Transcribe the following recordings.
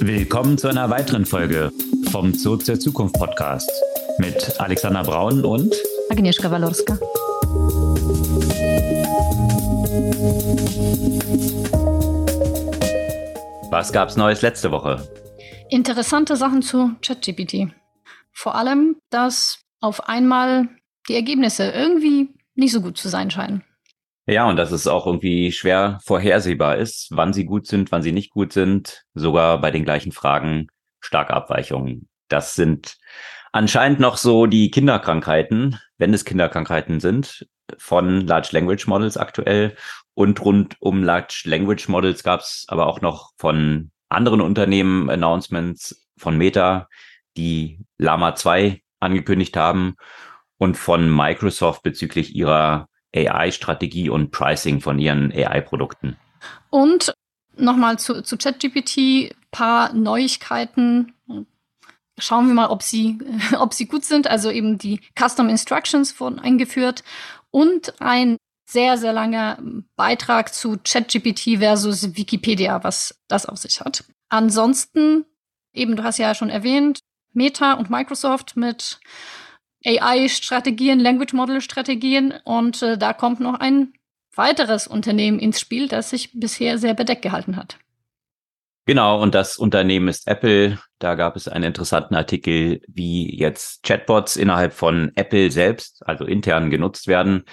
Willkommen zu einer weiteren Folge vom Zoo zur Zukunft Podcast mit Alexander Braun und Agnieszka Walorska. Was gab's Neues letzte Woche? Interessante Sachen zu ChatGPT. Vor allem, dass auf einmal die Ergebnisse irgendwie nicht so gut zu sein scheinen. Ja, und dass es auch irgendwie schwer vorhersehbar ist, wann sie gut sind, wann sie nicht gut sind, sogar bei den gleichen Fragen starke Abweichungen. Das sind anscheinend noch so die Kinderkrankheiten, wenn es Kinderkrankheiten sind, von Large Language Models aktuell. Und rund um Large Language Models gab es aber auch noch von anderen Unternehmen Announcements von Meta, die Lama 2 angekündigt haben und von Microsoft bezüglich ihrer AI-Strategie und Pricing von ihren AI-Produkten. Und nochmal zu, zu ChatGPT, paar Neuigkeiten. Schauen wir mal, ob sie, ob sie gut sind. Also eben die Custom Instructions wurden eingeführt und ein sehr, sehr langer Beitrag zu ChatGPT versus Wikipedia, was das auf sich hat. Ansonsten, eben, du hast ja schon erwähnt, Meta und Microsoft mit AI-Strategien, Language Model-Strategien und äh, da kommt noch ein weiteres Unternehmen ins Spiel, das sich bisher sehr bedeckt gehalten hat. Genau, und das Unternehmen ist Apple. Da gab es einen interessanten Artikel, wie jetzt Chatbots innerhalb von Apple selbst, also intern genutzt werden.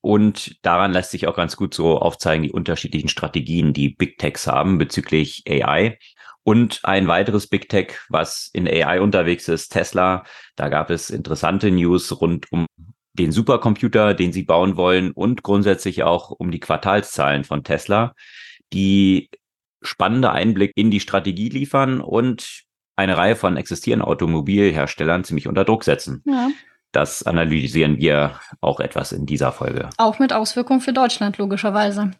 Und daran lässt sich auch ganz gut so aufzeigen, die unterschiedlichen Strategien, die Big Techs haben bezüglich AI. Und ein weiteres Big Tech, was in AI unterwegs ist, Tesla. Da gab es interessante News rund um den Supercomputer, den sie bauen wollen und grundsätzlich auch um die Quartalszahlen von Tesla, die spannende Einblick in die Strategie liefern und eine Reihe von existierenden Automobilherstellern ziemlich unter Druck setzen. Ja. Das analysieren wir auch etwas in dieser Folge. Auch mit Auswirkungen für Deutschland, logischerweise.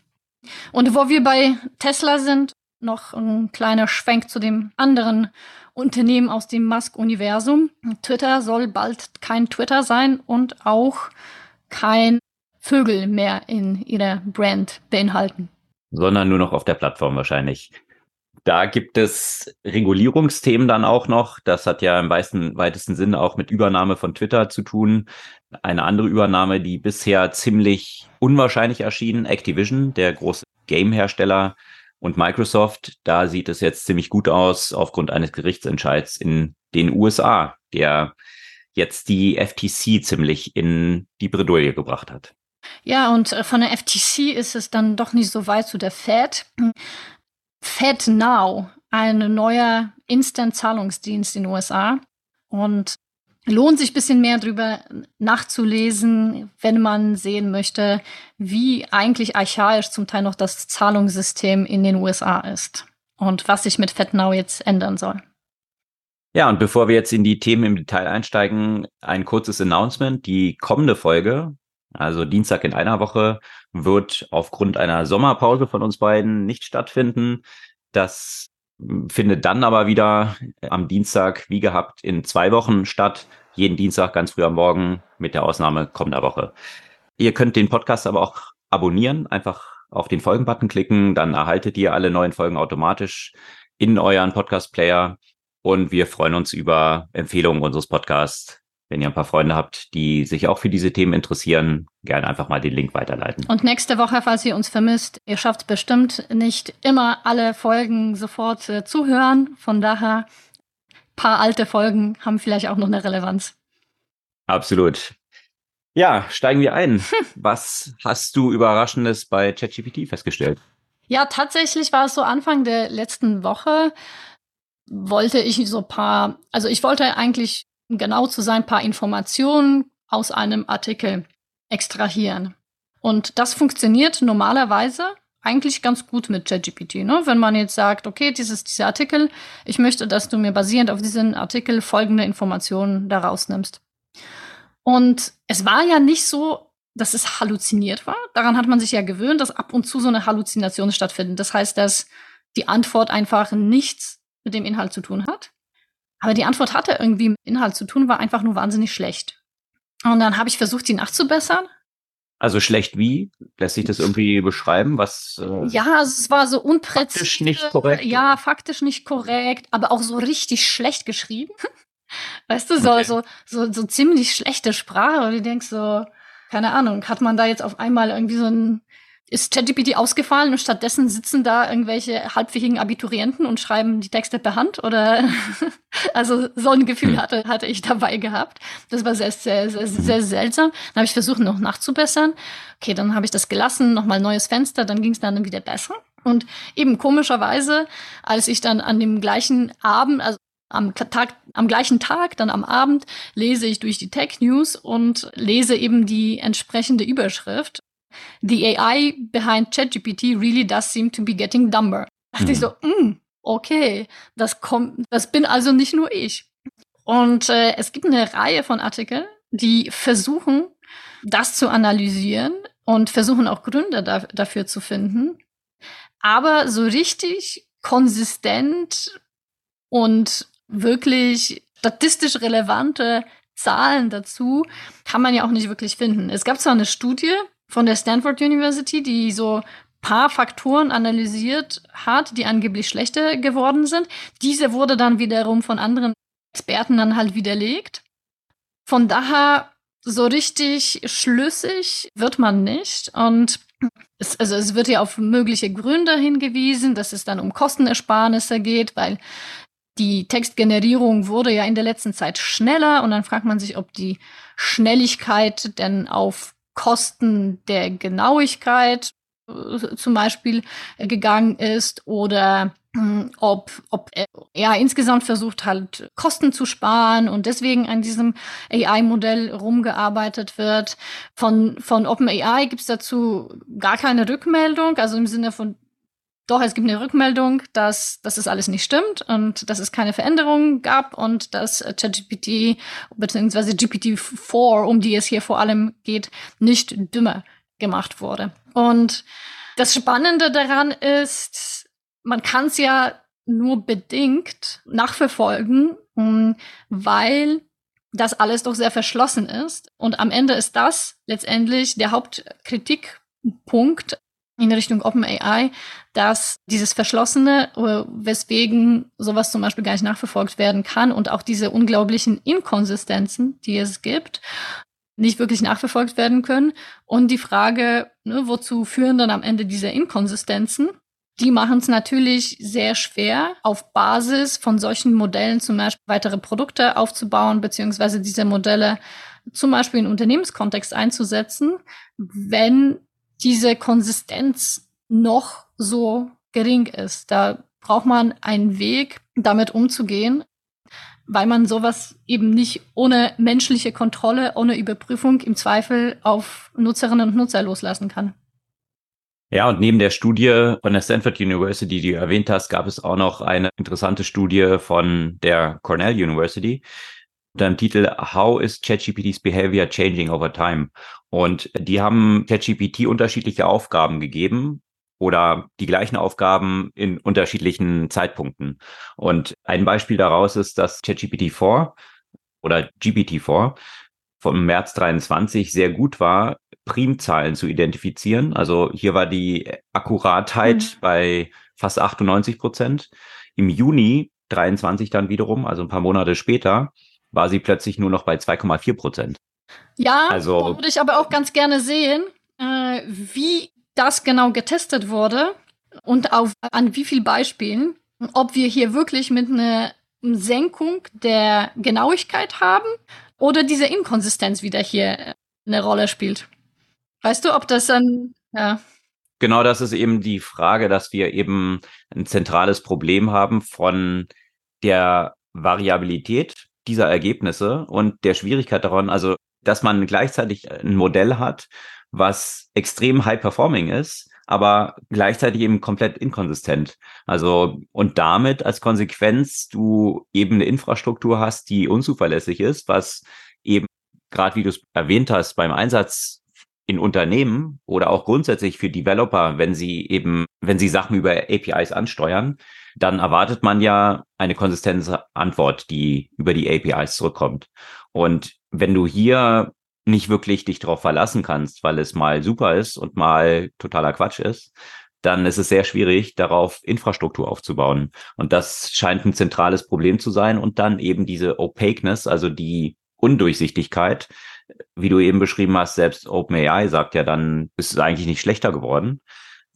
Und wo wir bei Tesla sind, noch ein kleiner Schwenk zu dem anderen Unternehmen aus dem Musk-Universum. Twitter soll bald kein Twitter sein und auch kein Vögel mehr in ihrer Brand beinhalten. Sondern nur noch auf der Plattform wahrscheinlich. Da gibt es Regulierungsthemen dann auch noch. Das hat ja im weitesten, weitesten Sinne auch mit Übernahme von Twitter zu tun. Eine andere Übernahme, die bisher ziemlich unwahrscheinlich erschien, Activision, der große Game-Hersteller, und Microsoft, da sieht es jetzt ziemlich gut aus aufgrund eines Gerichtsentscheids in den USA, der jetzt die FTC ziemlich in die Bredouille gebracht hat. Ja, und äh, von der FTC ist es dann doch nicht so weit zu der Fed. Fed Now, ein neuer Instant-Zahlungsdienst in den USA. Und lohnt sich ein bisschen mehr drüber nachzulesen, wenn man sehen möchte, wie eigentlich archaisch zum Teil noch das Zahlungssystem in den USA ist und was sich mit FedNow jetzt ändern soll. Ja, und bevor wir jetzt in die Themen im Detail einsteigen, ein kurzes Announcement. Die kommende Folge, also Dienstag in einer Woche, wird aufgrund einer Sommerpause von uns beiden nicht stattfinden. Das findet dann aber wieder am Dienstag, wie gehabt, in zwei Wochen statt. Jeden Dienstag ganz früh am Morgen mit der Ausnahme kommender Woche. Ihr könnt den Podcast aber auch abonnieren, einfach auf den Folgen-Button klicken, dann erhaltet ihr alle neuen Folgen automatisch in euren Podcast-Player und wir freuen uns über Empfehlungen unseres Podcasts wenn ihr ein paar Freunde habt, die sich auch für diese Themen interessieren, gerne einfach mal den Link weiterleiten. Und nächste Woche, falls ihr uns vermisst, ihr schafft bestimmt nicht immer alle Folgen sofort äh, zuhören. Von daher, paar alte Folgen haben vielleicht auch noch eine Relevanz. Absolut. Ja, steigen wir ein. Hm. Was hast du Überraschendes bei ChatGPT festgestellt? Ja, tatsächlich war es so Anfang der letzten Woche, wollte ich so paar, also ich wollte eigentlich um genau zu sein, paar Informationen aus einem Artikel extrahieren. Und das funktioniert normalerweise eigentlich ganz gut mit ChatGPT. Ne? Wenn man jetzt sagt, okay, dieses dieser Artikel, ich möchte, dass du mir basierend auf diesen Artikel folgende Informationen daraus nimmst. Und es war ja nicht so, dass es halluziniert war. Daran hat man sich ja gewöhnt, dass ab und zu so eine Halluzination stattfindet. Das heißt, dass die Antwort einfach nichts mit dem Inhalt zu tun hat. Aber die Antwort hatte irgendwie mit Inhalt zu tun, war einfach nur wahnsinnig schlecht. Und dann habe ich versucht, sie nachzubessern. Also schlecht wie? Lässt sich das irgendwie beschreiben? Was? Äh, ja, also es war so unpräzise. Faktisch nicht korrekt. Ja, faktisch nicht korrekt, aber auch so richtig schlecht geschrieben. weißt du, so, okay. so, so, so ziemlich schlechte Sprache. Und du denkst so, keine Ahnung, hat man da jetzt auf einmal irgendwie so ein ist ChatGPT ausgefallen und stattdessen sitzen da irgendwelche halbfähigen Abiturienten und schreiben die Texte per Hand oder also so ein Gefühl hm. hatte, hatte ich dabei gehabt. Das war sehr, sehr, sehr, sehr seltsam. Dann habe ich versucht, noch nachzubessern. Okay, dann habe ich das gelassen, nochmal neues Fenster, dann ging es dann wieder besser. Und eben komischerweise, als ich dann an dem gleichen Abend, also am Tag, am gleichen Tag, dann am Abend, lese ich durch die Tech News und lese eben die entsprechende Überschrift the AI behind ChatGPT really does seem to be getting dumber. Da dachte mhm. ich so, mm, okay, das kommt, das bin also nicht nur ich. Und äh, es gibt eine Reihe von Artikeln, die versuchen, das zu analysieren und versuchen auch Gründe da, dafür zu finden. Aber so richtig konsistent und wirklich statistisch relevante Zahlen dazu kann man ja auch nicht wirklich finden. Es gab zwar eine Studie, von der Stanford University, die so paar Faktoren analysiert hat, die angeblich schlechter geworden sind. Diese wurde dann wiederum von anderen Experten dann halt widerlegt. Von daher so richtig schlüssig wird man nicht. Und es, also es wird ja auf mögliche Gründe hingewiesen, dass es dann um Kostenersparnisse geht, weil die Textgenerierung wurde ja in der letzten Zeit schneller und dann fragt man sich, ob die Schnelligkeit denn auf Kosten der Genauigkeit äh, zum Beispiel äh, gegangen ist oder hm, ob, ob er insgesamt versucht halt Kosten zu sparen und deswegen an diesem AI-Modell rumgearbeitet wird. Von, von OpenAI gibt es dazu gar keine Rückmeldung, also im Sinne von doch, es gibt eine Rückmeldung, dass, dass das alles nicht stimmt und dass es keine Veränderungen gab und dass ChatGPT bzw. GPT-4, um die es hier vor allem geht, nicht dümmer gemacht wurde. Und das Spannende daran ist, man kann es ja nur bedingt nachverfolgen, hm, weil das alles doch sehr verschlossen ist. Und am Ende ist das letztendlich der Hauptkritikpunkt in Richtung OpenAI, dass dieses Verschlossene, äh, weswegen sowas zum Beispiel gar nicht nachverfolgt werden kann und auch diese unglaublichen Inkonsistenzen, die es gibt, nicht wirklich nachverfolgt werden können. Und die Frage, ne, wozu führen dann am Ende diese Inkonsistenzen? Die machen es natürlich sehr schwer, auf Basis von solchen Modellen zum Beispiel weitere Produkte aufzubauen, beziehungsweise diese Modelle zum Beispiel in Unternehmenskontext einzusetzen, wenn diese Konsistenz noch so gering ist. Da braucht man einen Weg, damit umzugehen, weil man sowas eben nicht ohne menschliche Kontrolle, ohne Überprüfung im Zweifel auf Nutzerinnen und Nutzer loslassen kann. Ja, und neben der Studie von der Stanford University, die du erwähnt hast, gab es auch noch eine interessante Studie von der Cornell University, unter dem Titel How is ChatGPT's Behavior Changing Over Time? Und die haben ChatGPT unterschiedliche Aufgaben gegeben oder die gleichen Aufgaben in unterschiedlichen Zeitpunkten. Und ein Beispiel daraus ist, dass ChatGPT-4 oder GPT-4 vom März 23 sehr gut war, Primzahlen zu identifizieren. Also hier war die Akkuratheit mhm. bei fast 98 Prozent. Im Juni 23 dann wiederum, also ein paar Monate später, war sie plötzlich nur noch bei 2,4 Prozent. Ja, also, würde ich aber auch ganz gerne sehen, äh, wie das genau getestet wurde und auf, an wie vielen Beispielen, ob wir hier wirklich mit einer Senkung der Genauigkeit haben oder diese Inkonsistenz wieder hier äh, eine Rolle spielt. Weißt du, ob das dann, ja. Genau, das ist eben die Frage, dass wir eben ein zentrales Problem haben von der Variabilität dieser Ergebnisse und der Schwierigkeit daran, also dass man gleichzeitig ein Modell hat, was extrem high performing ist, aber gleichzeitig eben komplett inkonsistent. Also und damit als Konsequenz du eben eine Infrastruktur hast, die unzuverlässig ist, was eben gerade wie du es erwähnt hast beim Einsatz in Unternehmen oder auch grundsätzlich für Developer, wenn sie eben, wenn sie Sachen über APIs ansteuern, dann erwartet man ja eine konsistente Antwort, die über die APIs zurückkommt. Und wenn du hier nicht wirklich dich darauf verlassen kannst, weil es mal super ist und mal totaler Quatsch ist, dann ist es sehr schwierig, darauf Infrastruktur aufzubauen. Und das scheint ein zentrales Problem zu sein. Und dann eben diese Opaqueness, also die Undurchsichtigkeit, wie du eben beschrieben hast, selbst OpenAI sagt ja dann, ist es eigentlich nicht schlechter geworden.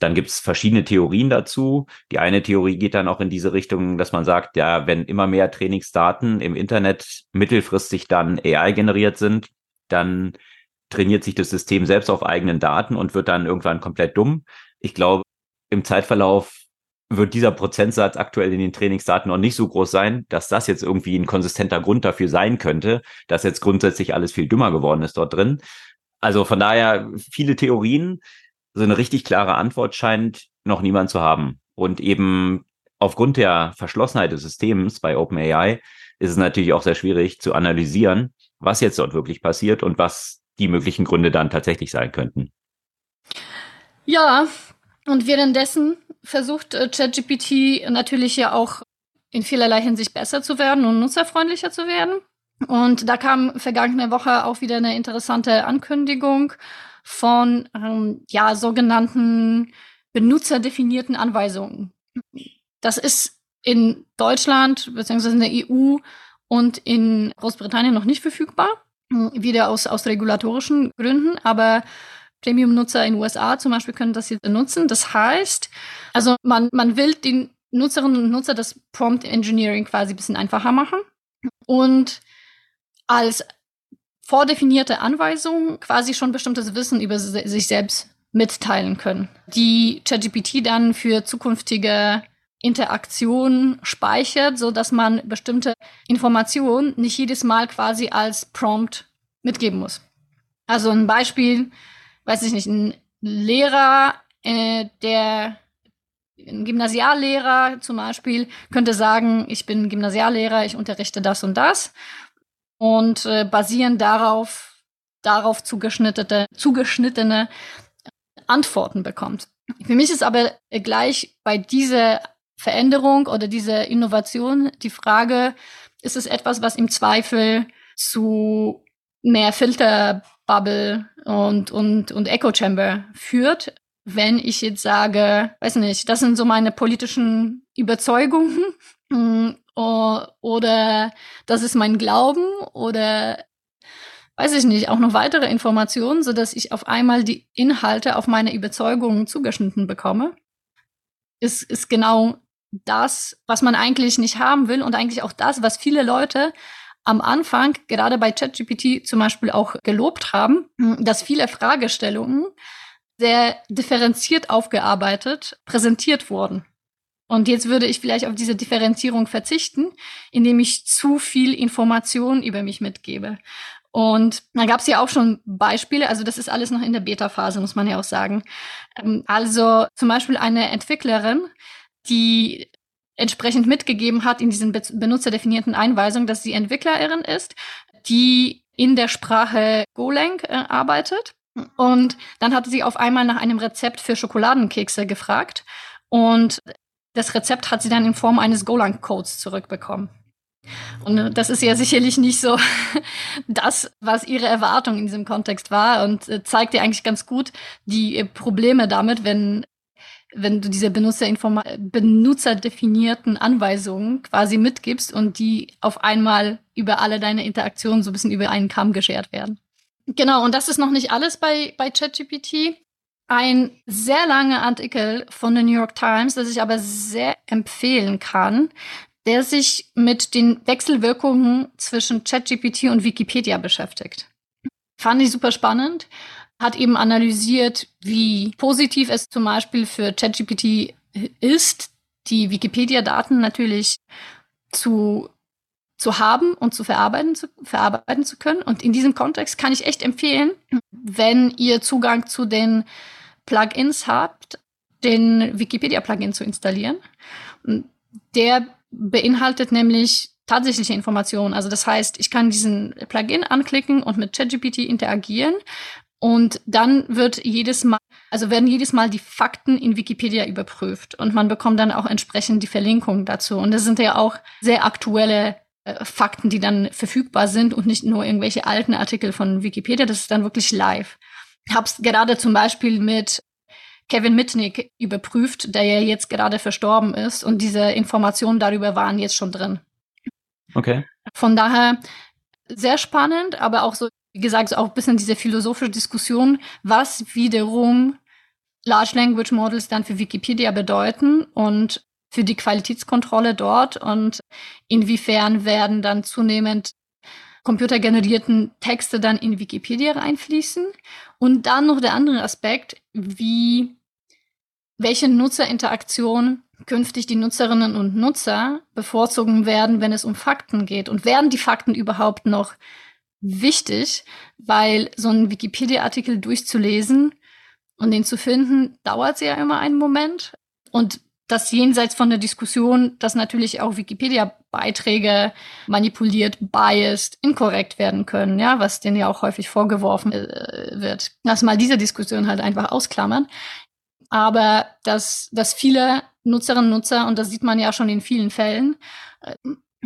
Dann gibt es verschiedene Theorien dazu. Die eine Theorie geht dann auch in diese Richtung, dass man sagt, ja, wenn immer mehr Trainingsdaten im Internet mittelfristig dann AI generiert sind, dann trainiert sich das System selbst auf eigenen Daten und wird dann irgendwann komplett dumm. Ich glaube, im Zeitverlauf wird dieser Prozentsatz aktuell in den Trainingsdaten noch nicht so groß sein, dass das jetzt irgendwie ein konsistenter Grund dafür sein könnte, dass jetzt grundsätzlich alles viel dümmer geworden ist dort drin. Also von daher viele Theorien. So eine richtig klare Antwort scheint noch niemand zu haben. Und eben aufgrund der Verschlossenheit des Systems bei OpenAI ist es natürlich auch sehr schwierig zu analysieren, was jetzt dort wirklich passiert und was die möglichen Gründe dann tatsächlich sein könnten. Ja, und währenddessen versucht äh, ChatGPT natürlich ja auch in vielerlei Hinsicht besser zu werden und nutzerfreundlicher zu werden. Und da kam vergangene Woche auch wieder eine interessante Ankündigung von ähm, ja sogenannten benutzerdefinierten Anweisungen. Das ist in Deutschland bzw. in der EU und in Großbritannien noch nicht verfügbar, wieder aus, aus regulatorischen Gründen, aber Premium-Nutzer in den USA zum Beispiel können das jetzt nutzen. Das heißt, also man, man will den Nutzerinnen und Nutzer das Prompt Engineering quasi ein bisschen einfacher machen und als vordefinierte Anweisung quasi schon bestimmtes Wissen über sich selbst mitteilen können, die ChatGPT dann für zukünftige Interaktion speichert, so dass man bestimmte Informationen nicht jedes Mal quasi als Prompt mitgeben muss. Also ein Beispiel, weiß ich nicht, ein Lehrer, äh, der ein Gymnasiallehrer zum Beispiel könnte sagen, ich bin Gymnasiallehrer, ich unterrichte das und das und äh, basieren darauf darauf zugeschnittene, zugeschnittene Antworten bekommt. Für mich ist aber gleich bei dieser Veränderung oder diese Innovation die Frage, ist es etwas, was im Zweifel zu mehr Filterbubble und, und, und Echo Chamber führt, wenn ich jetzt sage, weiß nicht, das sind so meine politischen Überzeugungen mm, oder das ist mein Glauben oder weiß ich nicht, auch noch weitere Informationen, so dass ich auf einmal die Inhalte auf meine Überzeugungen zugeschnitten bekomme, ist, ist genau das, was man eigentlich nicht haben will und eigentlich auch das, was viele Leute am Anfang, gerade bei ChatGPT zum Beispiel auch gelobt haben, dass viele Fragestellungen sehr differenziert aufgearbeitet präsentiert wurden. Und jetzt würde ich vielleicht auf diese Differenzierung verzichten, indem ich zu viel Information über mich mitgebe. Und da gab es ja auch schon Beispiele, also das ist alles noch in der Beta-Phase, muss man ja auch sagen. Ähm, also zum Beispiel eine Entwicklerin, die entsprechend mitgegeben hat in diesen benutzerdefinierten Einweisungen, dass sie Entwicklerin ist, die in der Sprache Golang äh, arbeitet. Und dann hatte sie auf einmal nach einem Rezept für Schokoladenkekse gefragt. Und das Rezept hat sie dann in Form eines Golang-Codes zurückbekommen. Und äh, das ist ja sicherlich nicht so das, was ihre Erwartung in diesem Kontext war und äh, zeigt ja eigentlich ganz gut die Probleme damit, wenn wenn du diese benutzerdefinierten Anweisungen quasi mitgibst und die auf einmal über alle deine Interaktionen so ein bisschen über einen Kamm geschert werden. Genau, und das ist noch nicht alles bei, bei ChatGPT. Ein sehr langer Artikel von der New York Times, das ich aber sehr empfehlen kann, der sich mit den Wechselwirkungen zwischen ChatGPT und Wikipedia beschäftigt. Fand ich super spannend hat eben analysiert, wie positiv es zum Beispiel für ChatGPT ist, die Wikipedia-Daten natürlich zu, zu haben und zu verarbeiten, zu verarbeiten zu können. Und in diesem Kontext kann ich echt empfehlen, wenn ihr Zugang zu den Plugins habt, den Wikipedia-Plugin zu installieren. Der beinhaltet nämlich tatsächliche Informationen. Also das heißt, ich kann diesen Plugin anklicken und mit ChatGPT interagieren und dann wird jedes Mal, also werden jedes Mal die Fakten in Wikipedia überprüft und man bekommt dann auch entsprechend die Verlinkung dazu. Und das sind ja auch sehr aktuelle äh, Fakten, die dann verfügbar sind und nicht nur irgendwelche alten Artikel von Wikipedia. Das ist dann wirklich live. Hab's gerade zum Beispiel mit Kevin Mitnick überprüft, der ja jetzt gerade verstorben ist und diese Informationen darüber waren jetzt schon drin. Okay. Von daher sehr spannend, aber auch so, wie gesagt, so auch ein bisschen diese philosophische Diskussion, was wiederum Large Language Models dann für Wikipedia bedeuten und für die Qualitätskontrolle dort und inwiefern werden dann zunehmend computergenerierten Texte dann in Wikipedia reinfließen. Und dann noch der andere Aspekt, wie welche Nutzerinteraktion künftig die Nutzerinnen und Nutzer bevorzugen werden, wenn es um Fakten geht. Und werden die Fakten überhaupt noch wichtig, weil so ein Wikipedia-Artikel durchzulesen und den zu finden, dauert ja immer einen Moment. Und das jenseits von der Diskussion, dass natürlich auch Wikipedia-Beiträge manipuliert, biased, inkorrekt werden können, ja, was denen ja auch häufig vorgeworfen äh, wird. Lass mal diese Diskussion halt einfach ausklammern. Aber dass, dass viele Nutzerinnen und Nutzer, und das sieht man ja schon in vielen Fällen, äh,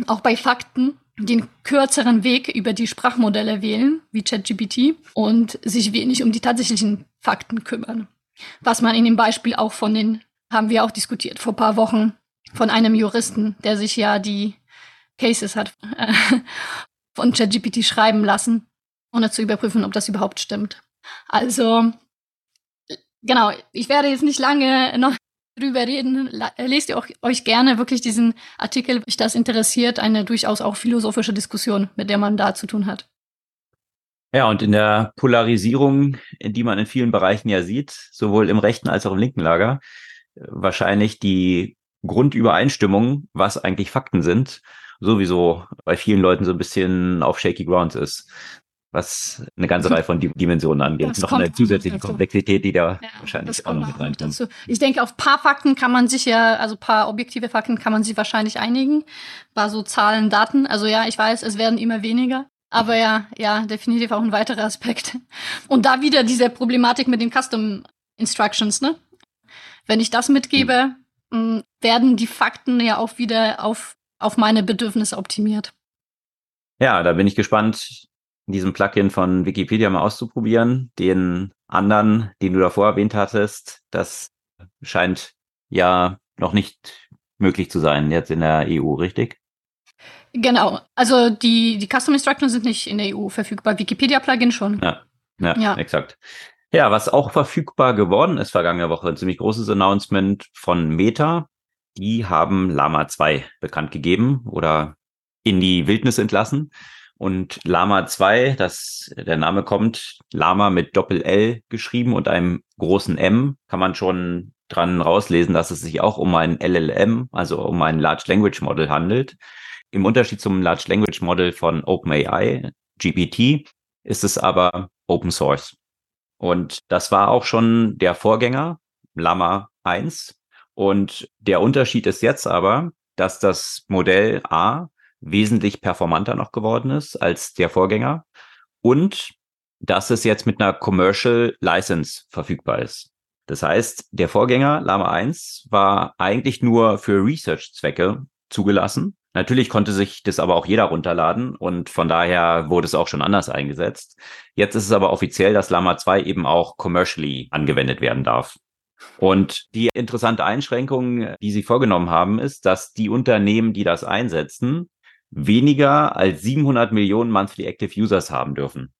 auch bei Fakten, den kürzeren Weg über die Sprachmodelle wählen, wie ChatGPT, und sich wenig um die tatsächlichen Fakten kümmern. Was man in dem Beispiel auch von den haben wir auch diskutiert vor paar Wochen von einem Juristen, der sich ja die Cases hat äh, von ChatGPT schreiben lassen, ohne zu überprüfen, ob das überhaupt stimmt. Also, genau, ich werde jetzt nicht lange noch drüber reden. Lest ihr auch, euch gerne wirklich diesen Artikel, wenn euch das interessiert, eine durchaus auch philosophische Diskussion, mit der man da zu tun hat. Ja, und in der Polarisierung, die man in vielen Bereichen ja sieht, sowohl im rechten als auch im linken Lager, wahrscheinlich die Grundübereinstimmung, was eigentlich Fakten sind, sowieso bei vielen Leuten so ein bisschen auf shaky ground ist, was eine ganze Reihe von Dimensionen angeht. Das noch eine zusätzliche Komplexität, die da ja, wahrscheinlich auch noch mit reinkommt. Ich denke, auf paar Fakten kann man sich ja, also paar objektive Fakten kann man sich wahrscheinlich einigen. War so Zahlen, Daten. Also ja, ich weiß, es werden immer weniger. Aber ja, ja, definitiv auch ein weiterer Aspekt. Und da wieder diese Problematik mit den Custom Instructions, ne? Wenn ich das mitgebe, hm. werden die Fakten ja auch wieder auf, auf meine Bedürfnisse optimiert. Ja, da bin ich gespannt, diesen Plugin von Wikipedia mal auszuprobieren. Den anderen, den du davor erwähnt hattest, das scheint ja noch nicht möglich zu sein jetzt in der EU, richtig? Genau. Also die, die Custom Instructions sind nicht in der EU verfügbar. Wikipedia-Plugin schon. Ja, ja, ja, exakt. Ja, was auch verfügbar geworden ist vergangene Woche, ein ziemlich großes Announcement von Meta. Die haben Lama 2 bekannt gegeben oder in die Wildnis entlassen. Und Lama 2, das, der Name kommt, Lama mit Doppel-L geschrieben und einem großen M, kann man schon dran rauslesen, dass es sich auch um ein LLM, also um ein Large Language Model handelt. Im Unterschied zum Large Language Model von OpenAI, GPT, ist es aber Open Source. Und das war auch schon der Vorgänger, Lama 1. Und der Unterschied ist jetzt aber, dass das Modell A wesentlich performanter noch geworden ist als der Vorgänger und dass es jetzt mit einer Commercial License verfügbar ist. Das heißt, der Vorgänger Lama 1 war eigentlich nur für Research-Zwecke zugelassen Natürlich konnte sich das aber auch jeder runterladen und von daher wurde es auch schon anders eingesetzt. Jetzt ist es aber offiziell, dass Lama 2 eben auch commercially angewendet werden darf. Und die interessante Einschränkung, die sie vorgenommen haben, ist, dass die Unternehmen, die das einsetzen, weniger als 700 Millionen Monthly Active Users haben dürfen.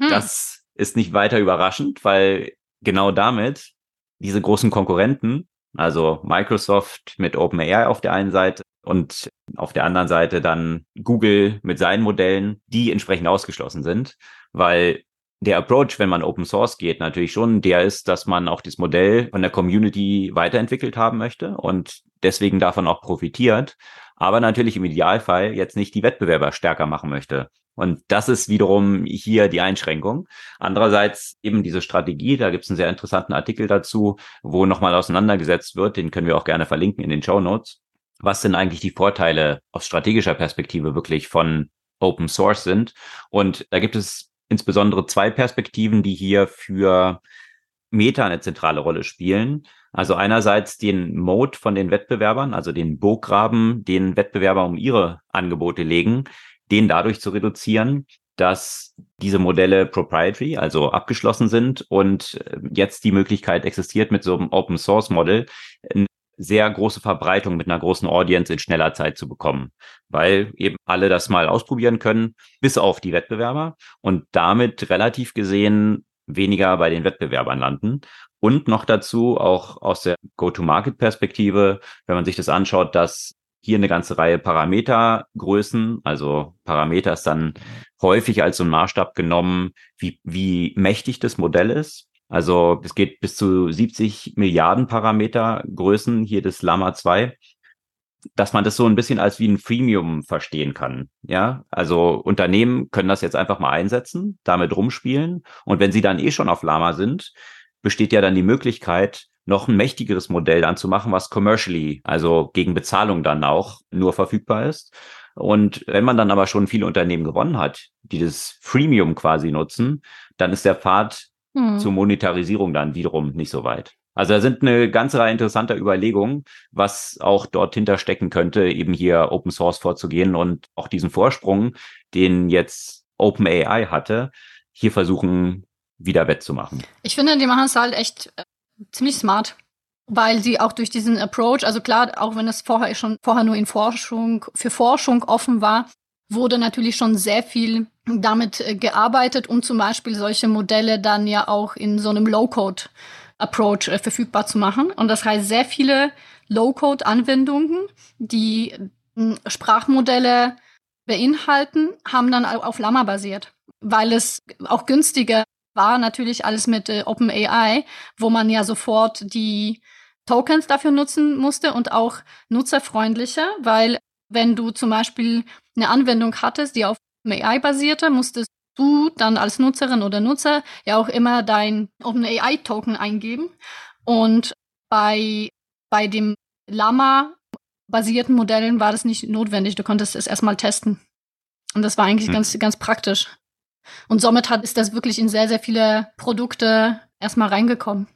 Hm. Das ist nicht weiter überraschend, weil genau damit diese großen Konkurrenten, also Microsoft mit OpenAI auf der einen Seite und auf der anderen Seite dann Google mit seinen Modellen, die entsprechend ausgeschlossen sind, weil der Approach, wenn man Open Source geht, natürlich schon der ist, dass man auch das Modell von der Community weiterentwickelt haben möchte und deswegen davon auch profitiert, aber natürlich im Idealfall jetzt nicht die Wettbewerber stärker machen möchte. Und das ist wiederum hier die Einschränkung. Andererseits eben diese Strategie, da gibt es einen sehr interessanten Artikel dazu, wo nochmal auseinandergesetzt wird, den können wir auch gerne verlinken in den Show Notes was sind eigentlich die Vorteile aus strategischer Perspektive wirklich von Open Source sind. Und da gibt es insbesondere zwei Perspektiven, die hier für Meta eine zentrale Rolle spielen. Also einerseits den Mode von den Wettbewerbern, also den Burggraben, den Wettbewerber um ihre Angebote legen, den dadurch zu reduzieren, dass diese Modelle proprietary, also abgeschlossen sind und jetzt die Möglichkeit existiert, mit so einem Open Source Model sehr große Verbreitung mit einer großen Audience in schneller Zeit zu bekommen, weil eben alle das mal ausprobieren können, bis auf die Wettbewerber und damit relativ gesehen weniger bei den Wettbewerbern landen. Und noch dazu auch aus der Go-to-Market-Perspektive, wenn man sich das anschaut, dass hier eine ganze Reihe Parametergrößen, also Parameter ist dann häufig als so ein Maßstab genommen, wie, wie mächtig das Modell ist. Also es geht bis zu 70 Milliarden Parametergrößen, hier das Lama 2 dass man das so ein bisschen als wie ein Freemium verstehen kann. Ja, also Unternehmen können das jetzt einfach mal einsetzen, damit rumspielen. Und wenn sie dann eh schon auf Lama sind, besteht ja dann die Möglichkeit, noch ein mächtigeres Modell dann zu machen, was commercially, also gegen Bezahlung dann auch nur verfügbar ist. Und wenn man dann aber schon viele Unternehmen gewonnen hat, die das Freemium quasi nutzen, dann ist der Pfad hm. zur Monetarisierung dann wiederum nicht so weit. Also da sind eine ganze Reihe interessanter Überlegungen, was auch dort hinterstecken könnte, eben hier Open Source vorzugehen und auch diesen Vorsprung, den jetzt OpenAI hatte, hier versuchen wieder wettzumachen. Ich finde, die machen es halt echt äh, ziemlich smart, weil sie auch durch diesen Approach, also klar, auch wenn es vorher schon vorher nur in Forschung für Forschung offen war, wurde natürlich schon sehr viel damit äh, gearbeitet, um zum Beispiel solche Modelle dann ja auch in so einem Low-Code Approach äh, verfügbar zu machen. Und das heißt, sehr viele Low-Code-Anwendungen, die äh, Sprachmodelle beinhalten, haben dann auf Llama basiert, weil es auch günstiger war, natürlich alles mit äh, OpenAI, wo man ja sofort die Tokens dafür nutzen musste und auch nutzerfreundlicher, weil wenn du zum Beispiel eine Anwendung hattest, die auf OpenAI basierte, musstest du dann als Nutzerin oder Nutzer ja auch immer dein OpenAI-Token eingeben. Und bei, bei dem Lama-basierten Modellen war das nicht notwendig. Du konntest es erstmal testen. Und das war eigentlich hm. ganz, ganz praktisch. Und somit hat, ist das wirklich in sehr, sehr viele Produkte erstmal reingekommen.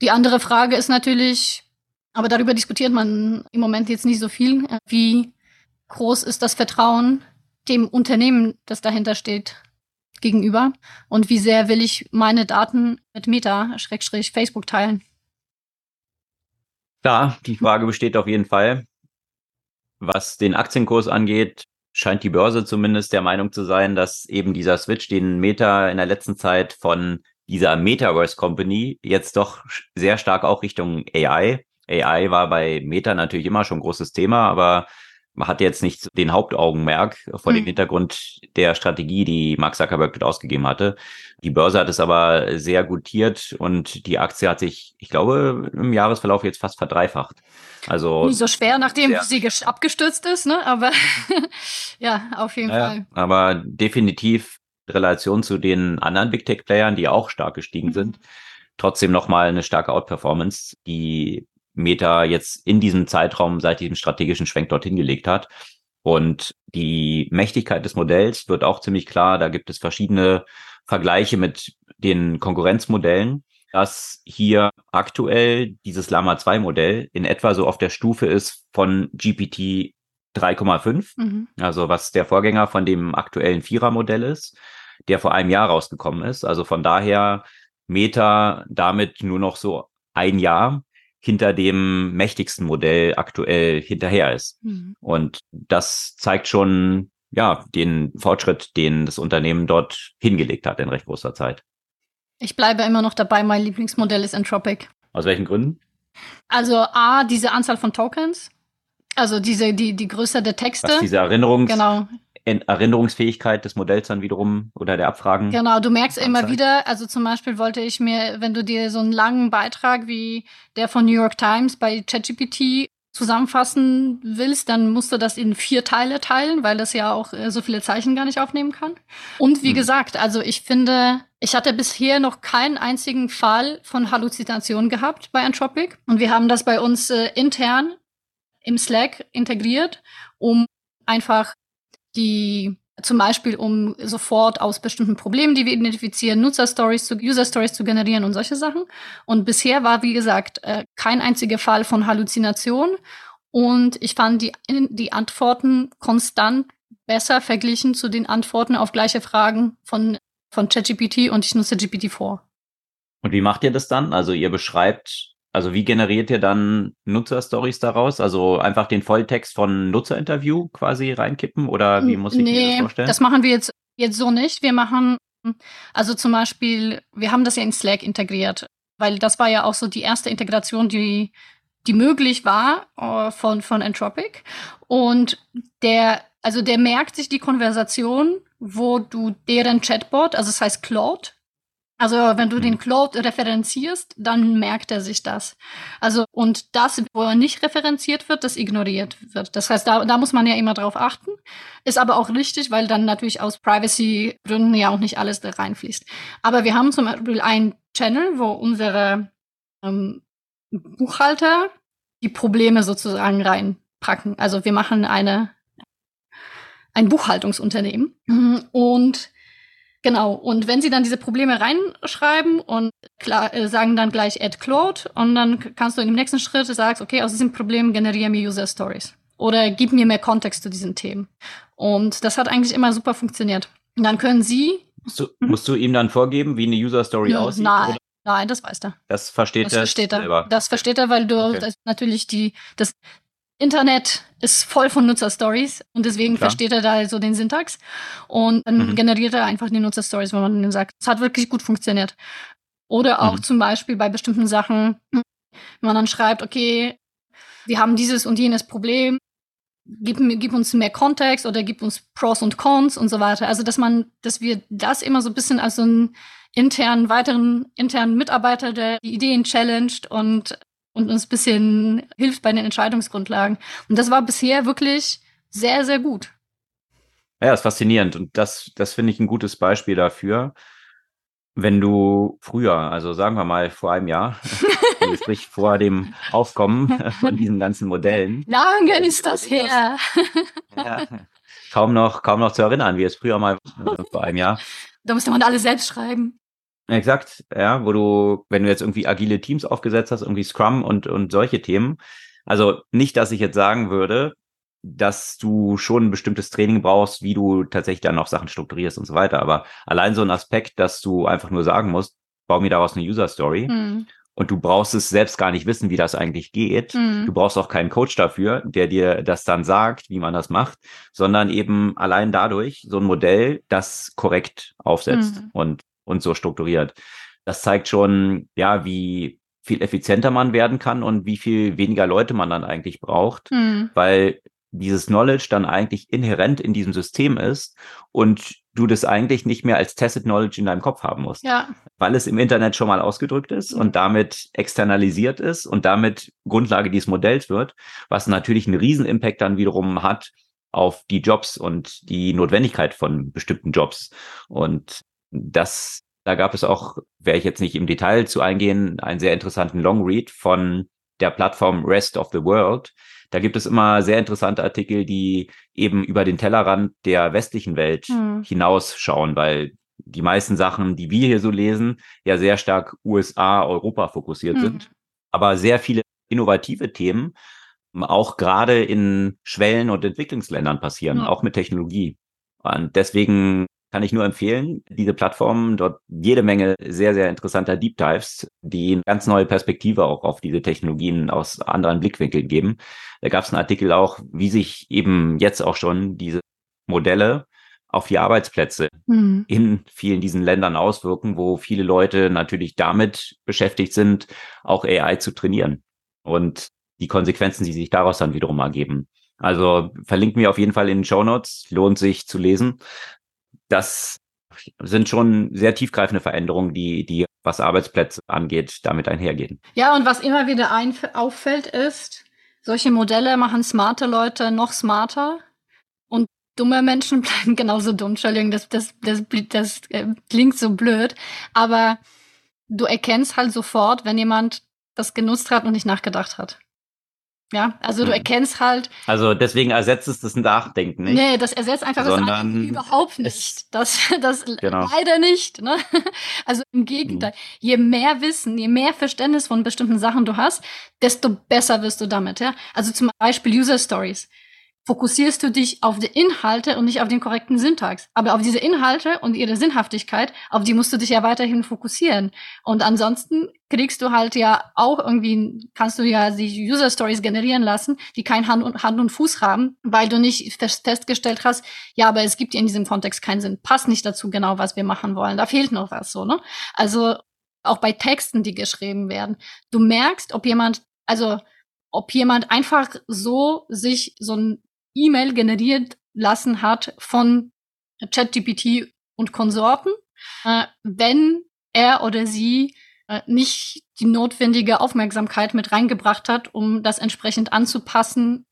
Die andere Frage ist natürlich, aber darüber diskutiert man im Moment jetzt nicht so viel, wie groß ist das Vertrauen dem Unternehmen, das dahinter steht, gegenüber und wie sehr will ich meine Daten mit Meta, Schrägstrich, Facebook teilen? Ja, die Frage besteht auf jeden Fall. Was den Aktienkurs angeht, scheint die Börse zumindest der Meinung zu sein, dass eben dieser Switch, den Meta in der letzten Zeit von dieser Metaverse Company jetzt doch sehr stark auch Richtung AI. AI war bei Meta natürlich immer schon ein großes Thema, aber man hat jetzt nicht den Hauptaugenmerk vor dem hm. Hintergrund der Strategie, die Mark Zuckerberg dort ausgegeben hatte. Die Börse hat es aber sehr gutiert und die Aktie hat sich, ich glaube, im Jahresverlauf jetzt fast verdreifacht. Also nicht so schwer, nachdem sie abgestürzt ist, ne? Aber ja, auf jeden ja, Fall. Aber definitiv Relation zu den anderen Big Tech Playern, die auch stark gestiegen mhm. sind, trotzdem nochmal eine starke Outperformance, die Meta jetzt in diesem Zeitraum seit diesem strategischen Schwenk dorthin gelegt hat. Und die Mächtigkeit des Modells wird auch ziemlich klar. Da gibt es verschiedene Vergleiche mit den Konkurrenzmodellen, dass hier aktuell dieses Lama 2 Modell in etwa so auf der Stufe ist von GPT 3,5, mhm. also was der Vorgänger von dem aktuellen Vierer-Modell ist, der vor einem Jahr rausgekommen ist. Also von daher Meta damit nur noch so ein Jahr hinter dem mächtigsten Modell aktuell hinterher ist. Mhm. Und das zeigt schon, ja, den Fortschritt, den das Unternehmen dort hingelegt hat in recht großer Zeit. Ich bleibe immer noch dabei, mein Lieblingsmodell ist Entropic. Aus welchen Gründen? Also A, diese Anzahl von Tokens. Also diese, die, die Größe der Texte. Was, diese Erinnerungs genau. Erinnerungsfähigkeit des Modells dann wiederum oder der Abfragen. Genau, du merkst immer wieder, also zum Beispiel wollte ich mir, wenn du dir so einen langen Beitrag wie der von New York Times bei ChatGPT zusammenfassen willst, dann musst du das in vier Teile teilen, weil das ja auch äh, so viele Zeichen gar nicht aufnehmen kann. Und wie hm. gesagt, also ich finde, ich hatte bisher noch keinen einzigen Fall von Halluzination gehabt bei Anthropic. Und wir haben das bei uns äh, intern im Slack integriert, um einfach die zum Beispiel um sofort aus bestimmten Problemen, die wir identifizieren, Nutzer-Stories zu, User-Stories zu generieren und solche Sachen. Und bisher war, wie gesagt, äh, kein einziger Fall von Halluzination. Und ich fand die, die Antworten konstant besser verglichen zu den Antworten auf gleiche Fragen von, von ChatGPT und ich nutze GPT-4. Und wie macht ihr das dann? Also ihr beschreibt also wie generiert ihr dann Nutzerstories daraus? Also einfach den Volltext von Nutzerinterview quasi reinkippen oder wie muss ich nee, mir das vorstellen? Das machen wir jetzt, jetzt so nicht. Wir machen, also zum Beispiel, wir haben das ja in Slack integriert, weil das war ja auch so die erste Integration, die, die möglich war uh, von, von Entropic. Und der, also der merkt sich die Konversation, wo du deren Chatbot, also das heißt Claude, also wenn du den mhm. Claude referenzierst, dann merkt er sich das. Also und das, wo er nicht referenziert wird, das ignoriert wird. Das heißt, da, da muss man ja immer drauf achten. Ist aber auch richtig, weil dann natürlich aus Privacy-Gründen ja auch nicht alles da reinfließt. Aber wir haben zum Beispiel einen Channel, wo unsere ähm, Buchhalter die Probleme sozusagen reinpacken. Also wir machen eine ein Buchhaltungsunternehmen und Genau, und wenn Sie dann diese Probleme reinschreiben und klar, äh, sagen dann gleich Add Claude und dann kannst du im nächsten Schritt sagen, okay, aus diesem Problem generiere mir User Stories oder gib mir mehr Kontext zu diesen Themen. Und das hat eigentlich immer super funktioniert. Und dann können Sie. Musst du, musst du ihm dann vorgeben, wie eine User Story ja, aussieht? Nein. Oder? Nein, das weiß er. Das versteht das er versteht er. selber. Das versteht er, weil du okay. natürlich die, das Internet ist voll von Nutzerstories und deswegen Klar. versteht er da so den Syntax und dann mhm. generiert er einfach die Nutzerstories, wenn man dann sagt, es hat wirklich gut funktioniert. Oder auch mhm. zum Beispiel bei bestimmten Sachen, wenn man dann schreibt, okay, wir haben dieses und jenes Problem, gib, gib uns mehr Kontext oder gib uns Pros und Cons und so weiter. Also dass man, dass wir das immer so ein bisschen als so einen internen, weiteren internen Mitarbeiter, der die Ideen challenged und und uns ein bisschen hilft bei den Entscheidungsgrundlagen. Und das war bisher wirklich sehr, sehr gut. Ja, ist faszinierend. Und das, das finde ich ein gutes Beispiel dafür. Wenn du früher, also sagen wir mal vor einem Jahr, sprich vor dem Aufkommen von diesen ganzen Modellen. Lange ist das her. ja, kaum noch, kaum noch zu erinnern, wie es früher mal vor einem Jahr. Da musste man alles selbst schreiben. Exakt, ja, wo du, wenn du jetzt irgendwie agile Teams aufgesetzt hast, irgendwie Scrum und, und solche Themen. Also nicht, dass ich jetzt sagen würde, dass du schon ein bestimmtes Training brauchst, wie du tatsächlich dann noch Sachen strukturierst und so weiter. Aber allein so ein Aspekt, dass du einfach nur sagen musst, bau mir daraus eine User Story. Mhm. Und du brauchst es selbst gar nicht wissen, wie das eigentlich geht. Mhm. Du brauchst auch keinen Coach dafür, der dir das dann sagt, wie man das macht, sondern eben allein dadurch so ein Modell, das korrekt aufsetzt. Mhm. Und und so strukturiert. Das zeigt schon, ja, wie viel effizienter man werden kann und wie viel weniger Leute man dann eigentlich braucht, mhm. weil dieses Knowledge dann eigentlich inhärent in diesem System ist und du das eigentlich nicht mehr als Tested Knowledge in deinem Kopf haben musst. Ja. Weil es im Internet schon mal ausgedrückt ist mhm. und damit externalisiert ist und damit Grundlage dieses Modells wird, was natürlich einen riesen Impact dann wiederum hat auf die Jobs und die Notwendigkeit von bestimmten Jobs. Und das, da gab es auch, werde ich jetzt nicht im Detail zu eingehen, einen sehr interessanten Long Read von der Plattform Rest of the World. Da gibt es immer sehr interessante Artikel, die eben über den Tellerrand der westlichen Welt mhm. hinausschauen, weil die meisten Sachen, die wir hier so lesen, ja sehr stark USA, Europa fokussiert mhm. sind. Aber sehr viele innovative Themen auch gerade in Schwellen- und Entwicklungsländern passieren, mhm. auch mit Technologie. Und deswegen kann ich nur empfehlen. Diese Plattform, dort jede Menge sehr, sehr interessanter Deep Dives, die eine ganz neue Perspektive auch auf diese Technologien aus anderen Blickwinkeln geben. Da gab es einen Artikel auch, wie sich eben jetzt auch schon diese Modelle auf die Arbeitsplätze mhm. in vielen diesen Ländern auswirken, wo viele Leute natürlich damit beschäftigt sind, auch AI zu trainieren und die Konsequenzen, die sich daraus dann wiederum ergeben. Also verlinken wir auf jeden Fall in den Show Notes, lohnt sich zu lesen das sind schon sehr tiefgreifende Veränderungen, die, die, was Arbeitsplätze angeht, damit einhergehen. Ja, und was immer wieder auffällt, ist, solche Modelle machen smarte Leute noch smarter und dumme Menschen bleiben genauso dumm. Entschuldigung, das, das, das, das äh, klingt so blöd, aber du erkennst halt sofort, wenn jemand das genutzt hat und nicht nachgedacht hat. Ja, also du hm. erkennst halt. Also deswegen ersetzt es das Nachdenken nicht. Nee, das ersetzt einfach das überhaupt nicht. Das, das genau. leider nicht. Ne? Also im Gegenteil. Mhm. Je mehr Wissen, je mehr Verständnis von bestimmten Sachen du hast, desto besser wirst du damit. Ja? Also zum Beispiel User Stories fokussierst du dich auf die Inhalte und nicht auf den korrekten Syntax. Aber auf diese Inhalte und ihre Sinnhaftigkeit, auf die musst du dich ja weiterhin fokussieren. Und ansonsten kriegst du halt ja auch irgendwie, kannst du ja die User Stories generieren lassen, die kein Hand und, Hand und Fuß haben, weil du nicht festgestellt hast, ja, aber es gibt in diesem Kontext keinen Sinn, passt nicht dazu genau, was wir machen wollen. Da fehlt noch was so, ne? Also auch bei Texten, die geschrieben werden. Du merkst, ob jemand, also ob jemand einfach so sich so ein E-Mail generiert lassen hat von ChatGPT und Konsorten, äh, wenn er oder sie äh, nicht die notwendige Aufmerksamkeit mit reingebracht hat, um das entsprechend anzupassen,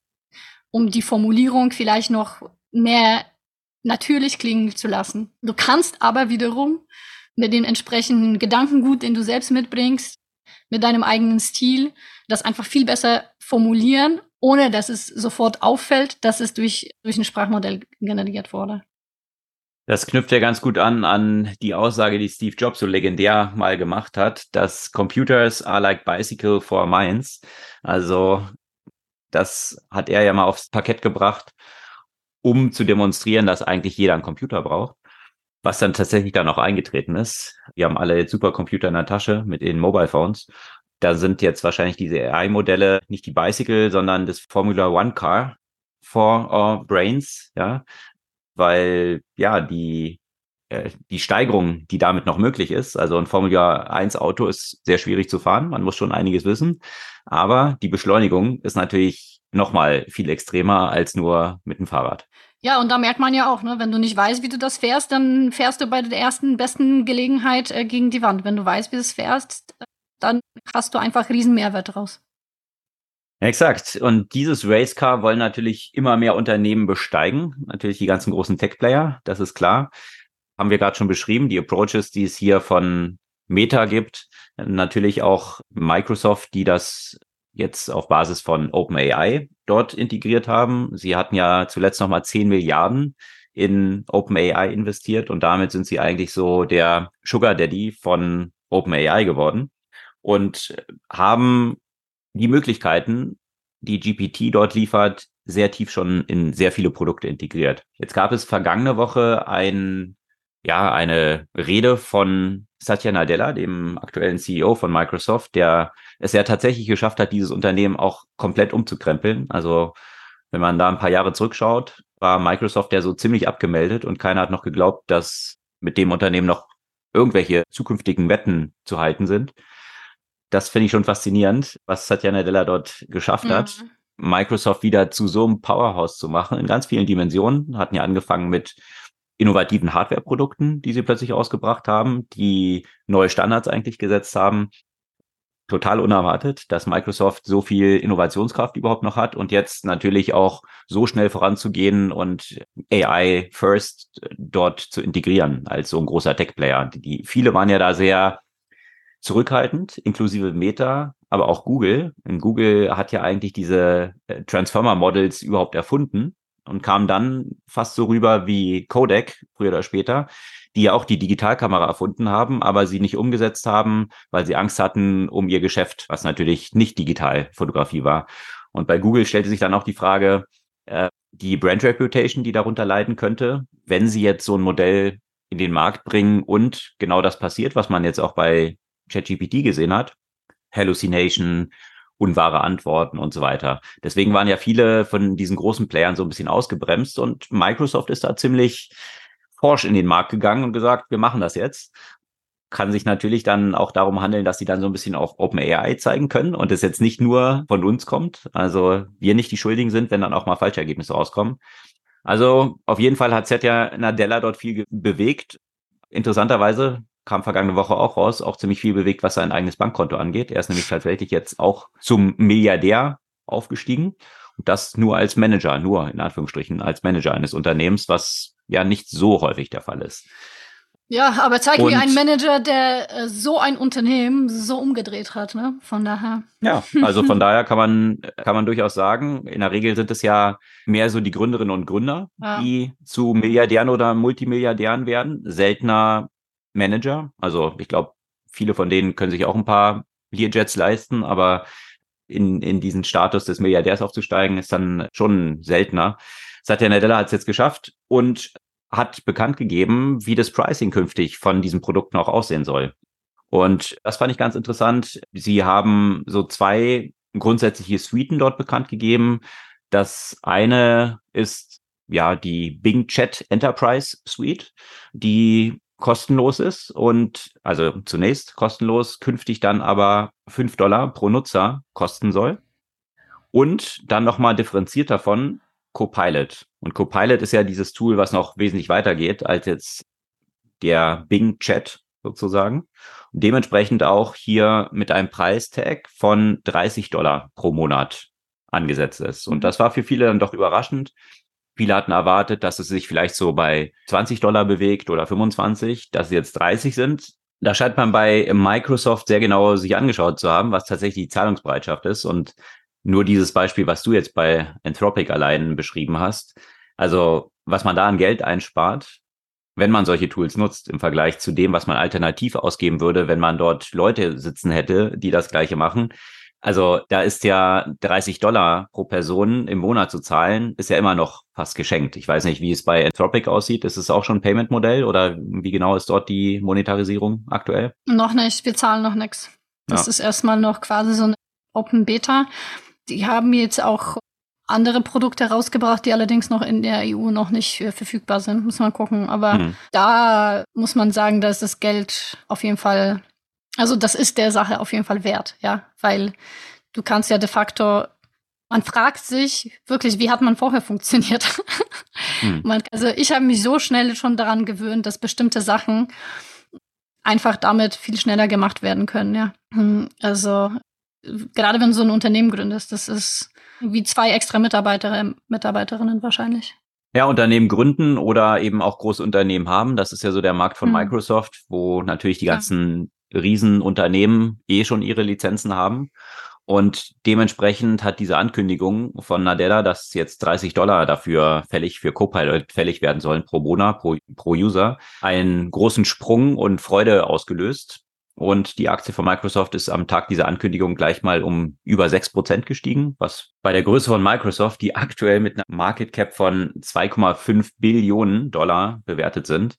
um die Formulierung vielleicht noch mehr natürlich klingen zu lassen. Du kannst aber wiederum mit dem entsprechenden Gedankengut, den du selbst mitbringst, mit deinem eigenen Stil, das einfach viel besser formulieren ohne dass es sofort auffällt, dass es durch, durch ein Sprachmodell generiert wurde. Das knüpft ja ganz gut an an die Aussage, die Steve Jobs so legendär mal gemacht hat, dass Computers are like bicycle for minds. Also das hat er ja mal aufs Parkett gebracht, um zu demonstrieren, dass eigentlich jeder einen Computer braucht. Was dann tatsächlich dann auch eingetreten ist. Wir haben alle jetzt Supercomputer in der Tasche mit den Mobile Phones da sind jetzt wahrscheinlich diese AI-Modelle nicht die Bicycle, sondern das Formula One Car for our Brains, ja, weil ja die äh, die Steigerung, die damit noch möglich ist, also ein Formula 1 Auto ist sehr schwierig zu fahren, man muss schon einiges wissen, aber die Beschleunigung ist natürlich noch mal viel extremer als nur mit dem Fahrrad. Ja, und da merkt man ja auch, ne, wenn du nicht weißt, wie du das fährst, dann fährst du bei der ersten besten Gelegenheit äh, gegen die Wand. Wenn du weißt, wie du es fährst, dann hast du einfach riesen Mehrwert draus. Exakt. Und dieses Racecar wollen natürlich immer mehr Unternehmen besteigen. Natürlich die ganzen großen Tech-Player, das ist klar. Haben wir gerade schon beschrieben, die Approaches, die es hier von Meta gibt. Natürlich auch Microsoft, die das jetzt auf Basis von OpenAI dort integriert haben. Sie hatten ja zuletzt nochmal 10 Milliarden in OpenAI investiert und damit sind sie eigentlich so der Sugar Daddy von OpenAI geworden und haben die Möglichkeiten, die GPT dort liefert, sehr tief schon in sehr viele Produkte integriert. Jetzt gab es vergangene Woche ein, ja, eine Rede von Satya Nadella, dem aktuellen CEO von Microsoft, der es ja tatsächlich geschafft hat, dieses Unternehmen auch komplett umzukrempeln. Also wenn man da ein paar Jahre zurückschaut, war Microsoft ja so ziemlich abgemeldet und keiner hat noch geglaubt, dass mit dem Unternehmen noch irgendwelche zukünftigen Wetten zu halten sind das finde ich schon faszinierend, was Satya Nadella dort geschafft mhm. hat. Microsoft wieder zu so einem Powerhouse zu machen in ganz vielen Dimensionen. Hatten ja angefangen mit innovativen Hardware-Produkten, die sie plötzlich ausgebracht haben, die neue Standards eigentlich gesetzt haben. Total unerwartet, dass Microsoft so viel Innovationskraft überhaupt noch hat und jetzt natürlich auch so schnell voranzugehen und AI first dort zu integrieren als so ein großer Tech-Player. Die, viele waren ja da sehr zurückhaltend, inklusive Meta, aber auch Google. Und Google hat ja eigentlich diese äh, Transformer-Models überhaupt erfunden und kam dann fast so rüber wie Kodak, früher oder später, die ja auch die Digitalkamera erfunden haben, aber sie nicht umgesetzt haben, weil sie Angst hatten um ihr Geschäft, was natürlich nicht Digitalfotografie war. Und bei Google stellte sich dann auch die Frage, äh, die Brand Reputation, die darunter leiden könnte, wenn sie jetzt so ein Modell in den Markt bringen und genau das passiert, was man jetzt auch bei ChatGPT gesehen hat. Hallucination, unwahre Antworten und so weiter. Deswegen waren ja viele von diesen großen Playern so ein bisschen ausgebremst und Microsoft ist da ziemlich forsch in den Markt gegangen und gesagt, wir machen das jetzt. Kann sich natürlich dann auch darum handeln, dass sie dann so ein bisschen auf OpenAI zeigen können und es jetzt nicht nur von uns kommt. Also wir nicht die Schuldigen sind, wenn dann auch mal falsche Ergebnisse rauskommen. Also auf jeden Fall hat Satya Nadella dort viel bewegt. Interessanterweise kam vergangene Woche auch raus, auch ziemlich viel bewegt, was sein eigenes Bankkonto angeht. Er ist nämlich tatsächlich jetzt auch zum Milliardär aufgestiegen. Und das nur als Manager, nur in Anführungsstrichen als Manager eines Unternehmens, was ja nicht so häufig der Fall ist. Ja, aber zeig und, mir einen Manager, der äh, so ein Unternehmen so umgedreht hat, ne? Von daher. Ja, also von daher kann man, kann man durchaus sagen, in der Regel sind es ja mehr so die Gründerinnen und Gründer, ja. die zu Milliardären oder Multimilliardären werden. Seltener Manager. Also ich glaube, viele von denen können sich auch ein paar Learjets leisten, aber in, in diesen Status des Milliardärs aufzusteigen, ist dann schon seltener. Satya Nadella hat es jetzt geschafft und hat bekannt gegeben, wie das Pricing künftig von diesen Produkten auch aussehen soll. Und das fand ich ganz interessant. Sie haben so zwei grundsätzliche Suiten dort bekannt gegeben. Das eine ist ja die Bing Chat Enterprise Suite, die kostenlos ist und also zunächst kostenlos, künftig dann aber fünf Dollar pro Nutzer kosten soll. Und dann nochmal differenziert davon Copilot. Und Copilot ist ja dieses Tool, was noch wesentlich weiter geht als jetzt der Bing Chat sozusagen. Und dementsprechend auch hier mit einem Preistag von 30 Dollar pro Monat angesetzt ist. Und das war für viele dann doch überraschend. Viele hatten erwartet, dass es sich vielleicht so bei 20 Dollar bewegt oder 25, dass es jetzt 30 sind. Da scheint man bei Microsoft sehr genau sich angeschaut zu haben, was tatsächlich die Zahlungsbereitschaft ist. Und nur dieses Beispiel, was du jetzt bei Anthropic allein beschrieben hast, also was man da an Geld einspart, wenn man solche Tools nutzt, im Vergleich zu dem, was man alternativ ausgeben würde, wenn man dort Leute sitzen hätte, die das gleiche machen. Also da ist ja 30 Dollar pro Person im Monat zu zahlen, ist ja immer noch fast geschenkt. Ich weiß nicht, wie es bei Anthropic aussieht. Ist es auch schon ein Payment-Modell oder wie genau ist dort die Monetarisierung aktuell? Noch nicht, wir zahlen noch nichts. Das ja. ist erstmal noch quasi so eine Open Beta. Die haben jetzt auch andere Produkte rausgebracht, die allerdings noch in der EU noch nicht äh, verfügbar sind. Muss man gucken. Aber mhm. da muss man sagen, dass das Geld auf jeden Fall, also das ist der Sache auf jeden Fall wert, ja, weil du kannst ja de facto, man fragt sich wirklich, wie hat man vorher funktioniert? Mhm. man, also ich habe mich so schnell schon daran gewöhnt, dass bestimmte Sachen einfach damit viel schneller gemacht werden können, ja. Hm, also gerade wenn du so ein Unternehmen gründest, das ist wie zwei extra Mitarbeiter, Mitarbeiterinnen wahrscheinlich. Ja, Unternehmen gründen oder eben auch große Unternehmen haben. Das ist ja so der Markt von mhm. Microsoft, wo natürlich die ganzen. Riesenunternehmen eh schon ihre Lizenzen haben. Und dementsprechend hat diese Ankündigung von Nadella, dass jetzt 30 Dollar dafür fällig für Copilot fällig werden sollen pro Monat, pro, pro User, einen großen Sprung und Freude ausgelöst. Und die Aktie von Microsoft ist am Tag dieser Ankündigung gleich mal um über sechs Prozent gestiegen, was bei der Größe von Microsoft, die aktuell mit einer Market Cap von 2,5 Billionen Dollar bewertet sind,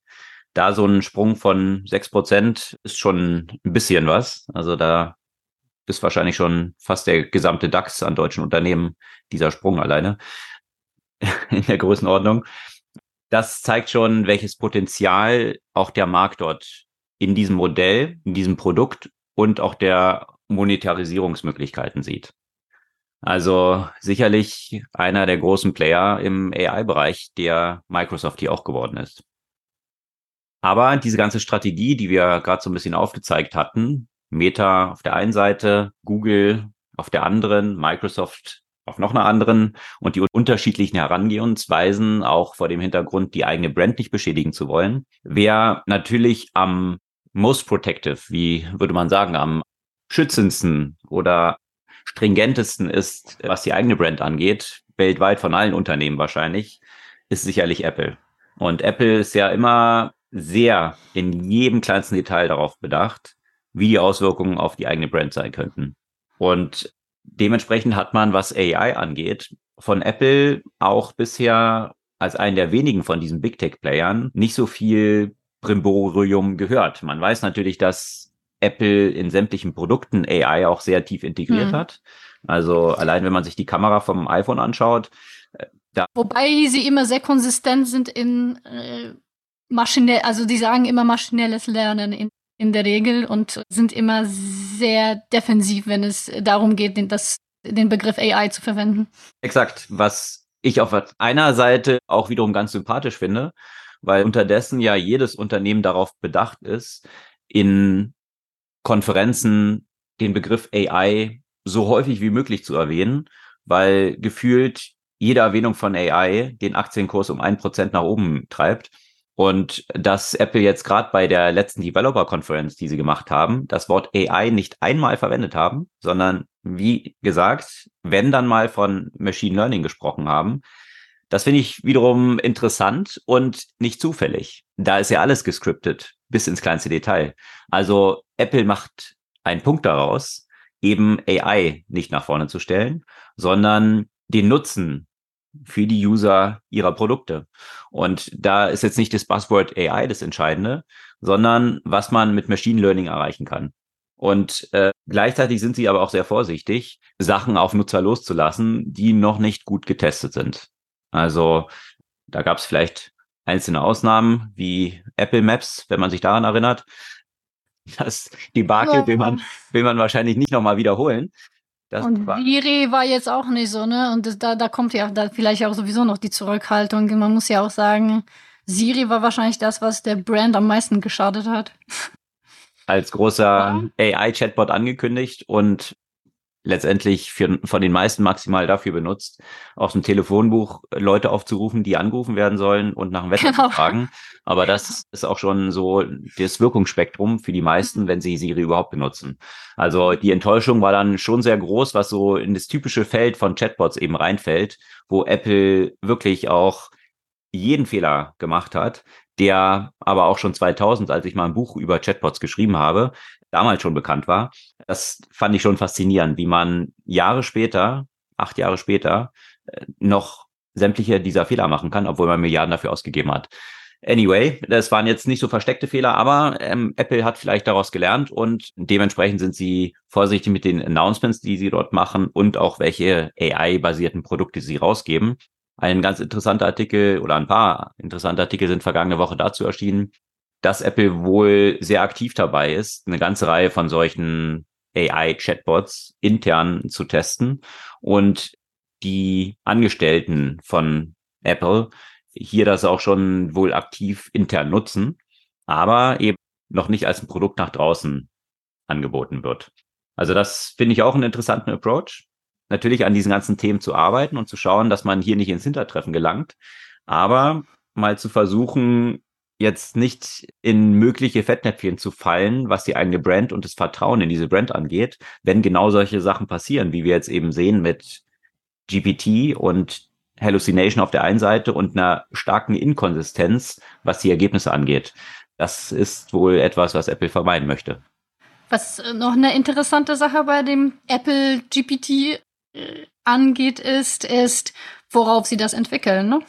da so ein Sprung von sechs Prozent ist schon ein bisschen was. Also da ist wahrscheinlich schon fast der gesamte DAX an deutschen Unternehmen dieser Sprung alleine in der Größenordnung. Das zeigt schon, welches Potenzial auch der Markt dort in diesem Modell, in diesem Produkt und auch der Monetarisierungsmöglichkeiten sieht. Also sicherlich einer der großen Player im AI-Bereich, der Microsoft hier auch geworden ist. Aber diese ganze Strategie, die wir gerade so ein bisschen aufgezeigt hatten, Meta auf der einen Seite, Google auf der anderen, Microsoft auf noch einer anderen und die unterschiedlichen Herangehensweisen, auch vor dem Hintergrund, die eigene Brand nicht beschädigen zu wollen, wer natürlich am most protective, wie würde man sagen, am schützendsten oder stringentesten ist, was die eigene Brand angeht, weltweit von allen Unternehmen wahrscheinlich, ist sicherlich Apple. Und Apple ist ja immer sehr in jedem kleinsten Detail darauf bedacht, wie die Auswirkungen auf die eigene Brand sein könnten. Und dementsprechend hat man, was AI angeht, von Apple auch bisher als einen der wenigen von diesen Big Tech Playern nicht so viel Brimborium gehört. Man weiß natürlich, dass Apple in sämtlichen Produkten AI auch sehr tief integriert mhm. hat. Also allein wenn man sich die Kamera vom iPhone anschaut. Äh, da Wobei sie immer sehr konsistent sind in äh, maschinell, also die sagen immer maschinelles Lernen in, in der Regel und sind immer sehr defensiv, wenn es darum geht, den, das, den Begriff AI zu verwenden. Exakt, was ich auf einer Seite auch wiederum ganz sympathisch finde, weil unterdessen ja jedes Unternehmen darauf bedacht ist, in Konferenzen den Begriff AI so häufig wie möglich zu erwähnen, weil gefühlt jede Erwähnung von AI den Aktienkurs um ein Prozent nach oben treibt. Und dass Apple jetzt gerade bei der letzten Developer Conference, die sie gemacht haben, das Wort AI nicht einmal verwendet haben, sondern wie gesagt, wenn dann mal von Machine Learning gesprochen haben. Das finde ich wiederum interessant und nicht zufällig. Da ist ja alles gescriptet, bis ins kleinste Detail. Also Apple macht einen Punkt daraus, eben AI nicht nach vorne zu stellen, sondern den Nutzen für die User ihrer Produkte. Und da ist jetzt nicht das Buzzword AI das Entscheidende, sondern was man mit Machine Learning erreichen kann. Und äh, gleichzeitig sind sie aber auch sehr vorsichtig, Sachen auf Nutzer loszulassen, die noch nicht gut getestet sind. Also da gab es vielleicht einzelne Ausnahmen wie Apple Maps, wenn man sich daran erinnert. Das Debakel will man, will man wahrscheinlich nicht nochmal wiederholen. Das und war Viri war jetzt auch nicht so, ne? Und das, da, da kommt ja da vielleicht auch sowieso noch die Zurückhaltung. Man muss ja auch sagen, Siri war wahrscheinlich das, was der Brand am meisten geschadet hat. Als großer ja. AI-Chatbot angekündigt und letztendlich für, von den meisten maximal dafür benutzt, aus dem Telefonbuch Leute aufzurufen, die angerufen werden sollen und nach dem Wetter genau. zu fragen. Aber das ist auch schon so das Wirkungsspektrum für die meisten, mhm. wenn sie Siri überhaupt benutzen. Also die Enttäuschung war dann schon sehr groß, was so in das typische Feld von Chatbots eben reinfällt, wo Apple wirklich auch jeden Fehler gemacht hat, der aber auch schon 2000, als ich mal ein Buch über Chatbots geschrieben habe, damals schon bekannt war. Das fand ich schon faszinierend, wie man Jahre später, acht Jahre später, äh, noch sämtliche dieser Fehler machen kann, obwohl man Milliarden dafür ausgegeben hat. Anyway, das waren jetzt nicht so versteckte Fehler, aber ähm, Apple hat vielleicht daraus gelernt und dementsprechend sind sie vorsichtig mit den Announcements, die sie dort machen und auch welche AI-basierten Produkte sie rausgeben. Ein ganz interessanter Artikel oder ein paar interessante Artikel sind vergangene Woche dazu erschienen, dass Apple wohl sehr aktiv dabei ist, eine ganze Reihe von solchen AI-Chatbots intern zu testen und die Angestellten von Apple hier das auch schon wohl aktiv intern nutzen, aber eben noch nicht als ein Produkt nach draußen angeboten wird. Also das finde ich auch einen interessanten Approach. Natürlich an diesen ganzen Themen zu arbeiten und zu schauen, dass man hier nicht ins Hintertreffen gelangt, aber mal zu versuchen, jetzt nicht in mögliche Fettnäpfchen zu fallen, was die eigene Brand und das Vertrauen in diese Brand angeht, wenn genau solche Sachen passieren, wie wir jetzt eben sehen mit GPT und Hallucination auf der einen Seite und einer starken Inkonsistenz, was die Ergebnisse angeht. Das ist wohl etwas, was Apple vermeiden möchte. Was noch eine interessante Sache bei dem Apple GPT angeht, ist, ist, worauf sie das entwickeln. Ne?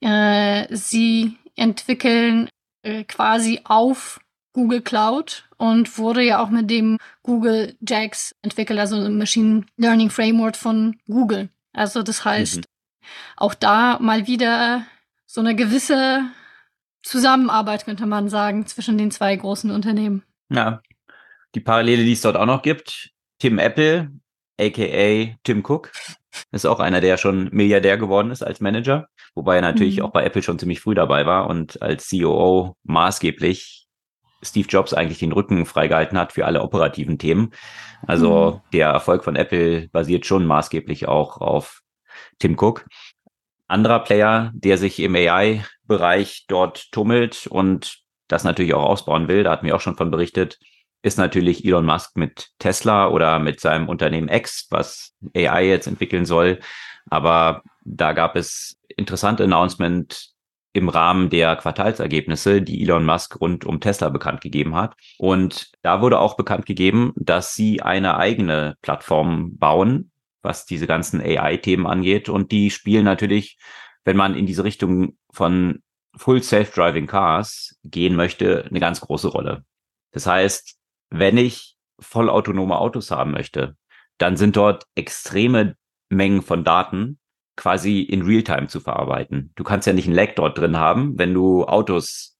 Äh, sie entwickeln äh, quasi auf Google Cloud und wurde ja auch mit dem Google JAX entwickelt, also ein Machine Learning Framework von Google. Also das heißt, mhm. auch da mal wieder so eine gewisse Zusammenarbeit, könnte man sagen, zwischen den zwei großen Unternehmen. Ja, die Parallele, die es dort auch noch gibt, Tim Apple, aka Tim Cook, ist auch einer, der schon Milliardär geworden ist als Manager, wobei er natürlich mhm. auch bei Apple schon ziemlich früh dabei war und als COO maßgeblich Steve Jobs eigentlich den Rücken freigehalten hat für alle operativen Themen. Also mhm. der Erfolg von Apple basiert schon maßgeblich auch auf Tim Cook. Anderer Player, der sich im AI-Bereich dort tummelt und das natürlich auch ausbauen will, da hatten wir auch schon von berichtet, ist natürlich Elon Musk mit Tesla oder mit seinem Unternehmen X, was AI jetzt entwickeln soll. Aber da gab es interessante Announcement im Rahmen der Quartalsergebnisse, die Elon Musk rund um Tesla bekannt gegeben hat. Und da wurde auch bekannt gegeben, dass sie eine eigene Plattform bauen, was diese ganzen AI-Themen angeht. Und die spielen natürlich, wenn man in diese Richtung von Full Self-Driving Cars gehen möchte, eine ganz große Rolle. Das heißt, wenn ich vollautonome Autos haben möchte, dann sind dort extreme Mengen von Daten quasi in Realtime zu verarbeiten. Du kannst ja nicht ein Lag dort drin haben, wenn du Autos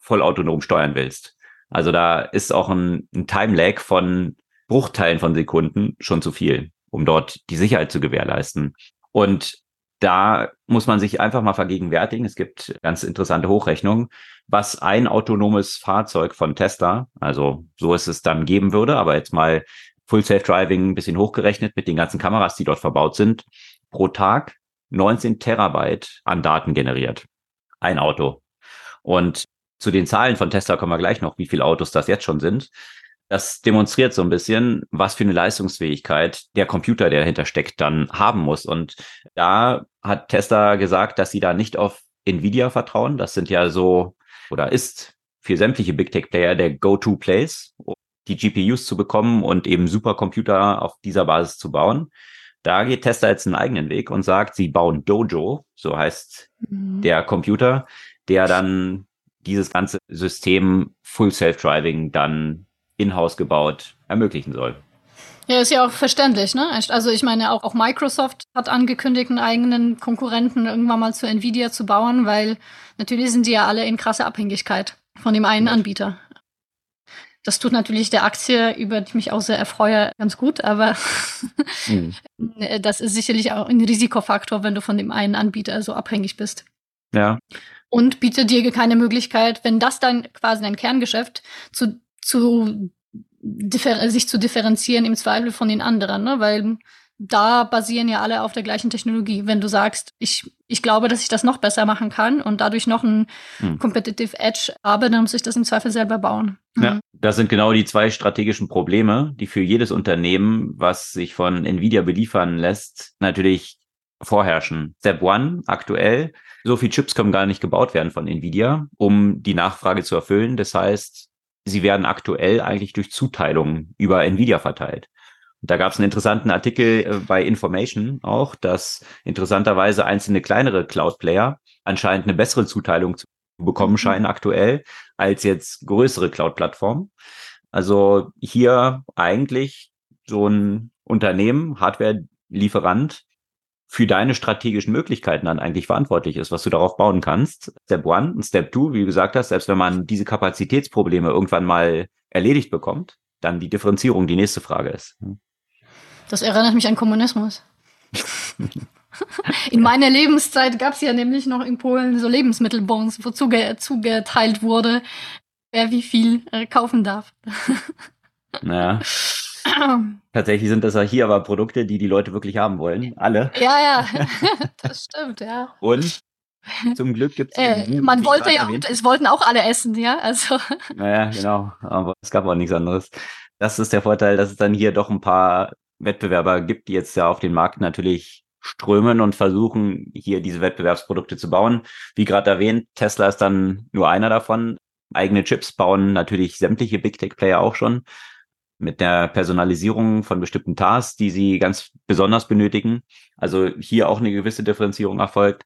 vollautonom steuern willst. Also da ist auch ein, ein Time-Lag von Bruchteilen von Sekunden schon zu viel, um dort die Sicherheit zu gewährleisten. Und da muss man sich einfach mal vergegenwärtigen. Es gibt ganz interessante Hochrechnungen, was ein autonomes Fahrzeug von Tesla, also so ist es dann geben würde, aber jetzt mal Full Self Driving ein bisschen hochgerechnet mit den ganzen Kameras, die dort verbaut sind, pro Tag 19 Terabyte an Daten generiert. Ein Auto. Und zu den Zahlen von Tesla kommen wir gleich noch, wie viele Autos das jetzt schon sind. Das demonstriert so ein bisschen, was für eine Leistungsfähigkeit der Computer, der dahinter steckt, dann haben muss. Und da hat Tesla gesagt, dass sie da nicht auf Nvidia vertrauen. Das sind ja so oder ist für sämtliche Big Tech Player der Go-to-Place, um die GPUs zu bekommen und eben Supercomputer auf dieser Basis zu bauen. Da geht Tesla jetzt einen eigenen Weg und sagt, sie bauen Dojo, so heißt mhm. der Computer, der dann dieses ganze System Full Self-Driving dann in-house gebaut ermöglichen soll. Ja, ist ja auch verständlich, ne? Also ich meine, auch, auch Microsoft hat angekündigt, einen eigenen Konkurrenten irgendwann mal zu Nvidia zu bauen, weil natürlich sind die ja alle in krasser Abhängigkeit von dem einen Anbieter. Das tut natürlich der Aktie, über die ich mich auch sehr erfreue, ganz gut, aber mhm. das ist sicherlich auch ein Risikofaktor, wenn du von dem einen Anbieter so abhängig bist. Ja. Und bietet dir keine Möglichkeit, wenn das dann quasi dein Kerngeschäft zu, zu sich zu differenzieren im Zweifel von den anderen, ne? weil da basieren ja alle auf der gleichen Technologie. Wenn du sagst, ich, ich glaube, dass ich das noch besser machen kann und dadurch noch ein hm. Competitive Edge habe, dann muss ich das im Zweifel selber bauen. Mhm. Ja, das sind genau die zwei strategischen Probleme, die für jedes Unternehmen, was sich von Nvidia beliefern lässt, natürlich vorherrschen. Step One aktuell, so viel Chips können gar nicht gebaut werden von Nvidia, um die Nachfrage zu erfüllen. Das heißt, sie werden aktuell eigentlich durch Zuteilungen über Nvidia verteilt. Und da gab es einen interessanten Artikel äh, bei Information auch, dass interessanterweise einzelne kleinere Cloud-Player anscheinend eine bessere Zuteilung zu bekommen mhm. scheinen aktuell als jetzt größere Cloud-Plattformen. Also hier eigentlich so ein Unternehmen, Hardware-Lieferant, für deine strategischen Möglichkeiten dann eigentlich verantwortlich ist, was du darauf bauen kannst. Step one und Step two, wie du gesagt hast, selbst wenn man diese Kapazitätsprobleme irgendwann mal erledigt bekommt, dann die Differenzierung die nächste Frage ist. Das erinnert mich an Kommunismus. In meiner Lebenszeit gab es ja nämlich noch in Polen so Lebensmittelbons, wo zuge zugeteilt wurde, wer wie viel äh, kaufen darf. Naja. Tatsächlich sind das ja hier aber Produkte, die die Leute wirklich haben wollen. Alle. Ja, ja, das stimmt, ja. Und zum Glück gibt es. Äh, man wollte ja, es wollten auch alle essen, ja. Also. Naja, genau. Aber es gab auch nichts anderes. Das ist der Vorteil, dass es dann hier doch ein paar Wettbewerber gibt, die jetzt ja auf den Markt natürlich strömen und versuchen, hier diese Wettbewerbsprodukte zu bauen. Wie gerade erwähnt, Tesla ist dann nur einer davon. Eigene Chips bauen natürlich sämtliche Big Tech Player auch schon mit der Personalisierung von bestimmten Tasks, die sie ganz besonders benötigen. Also hier auch eine gewisse Differenzierung erfolgt.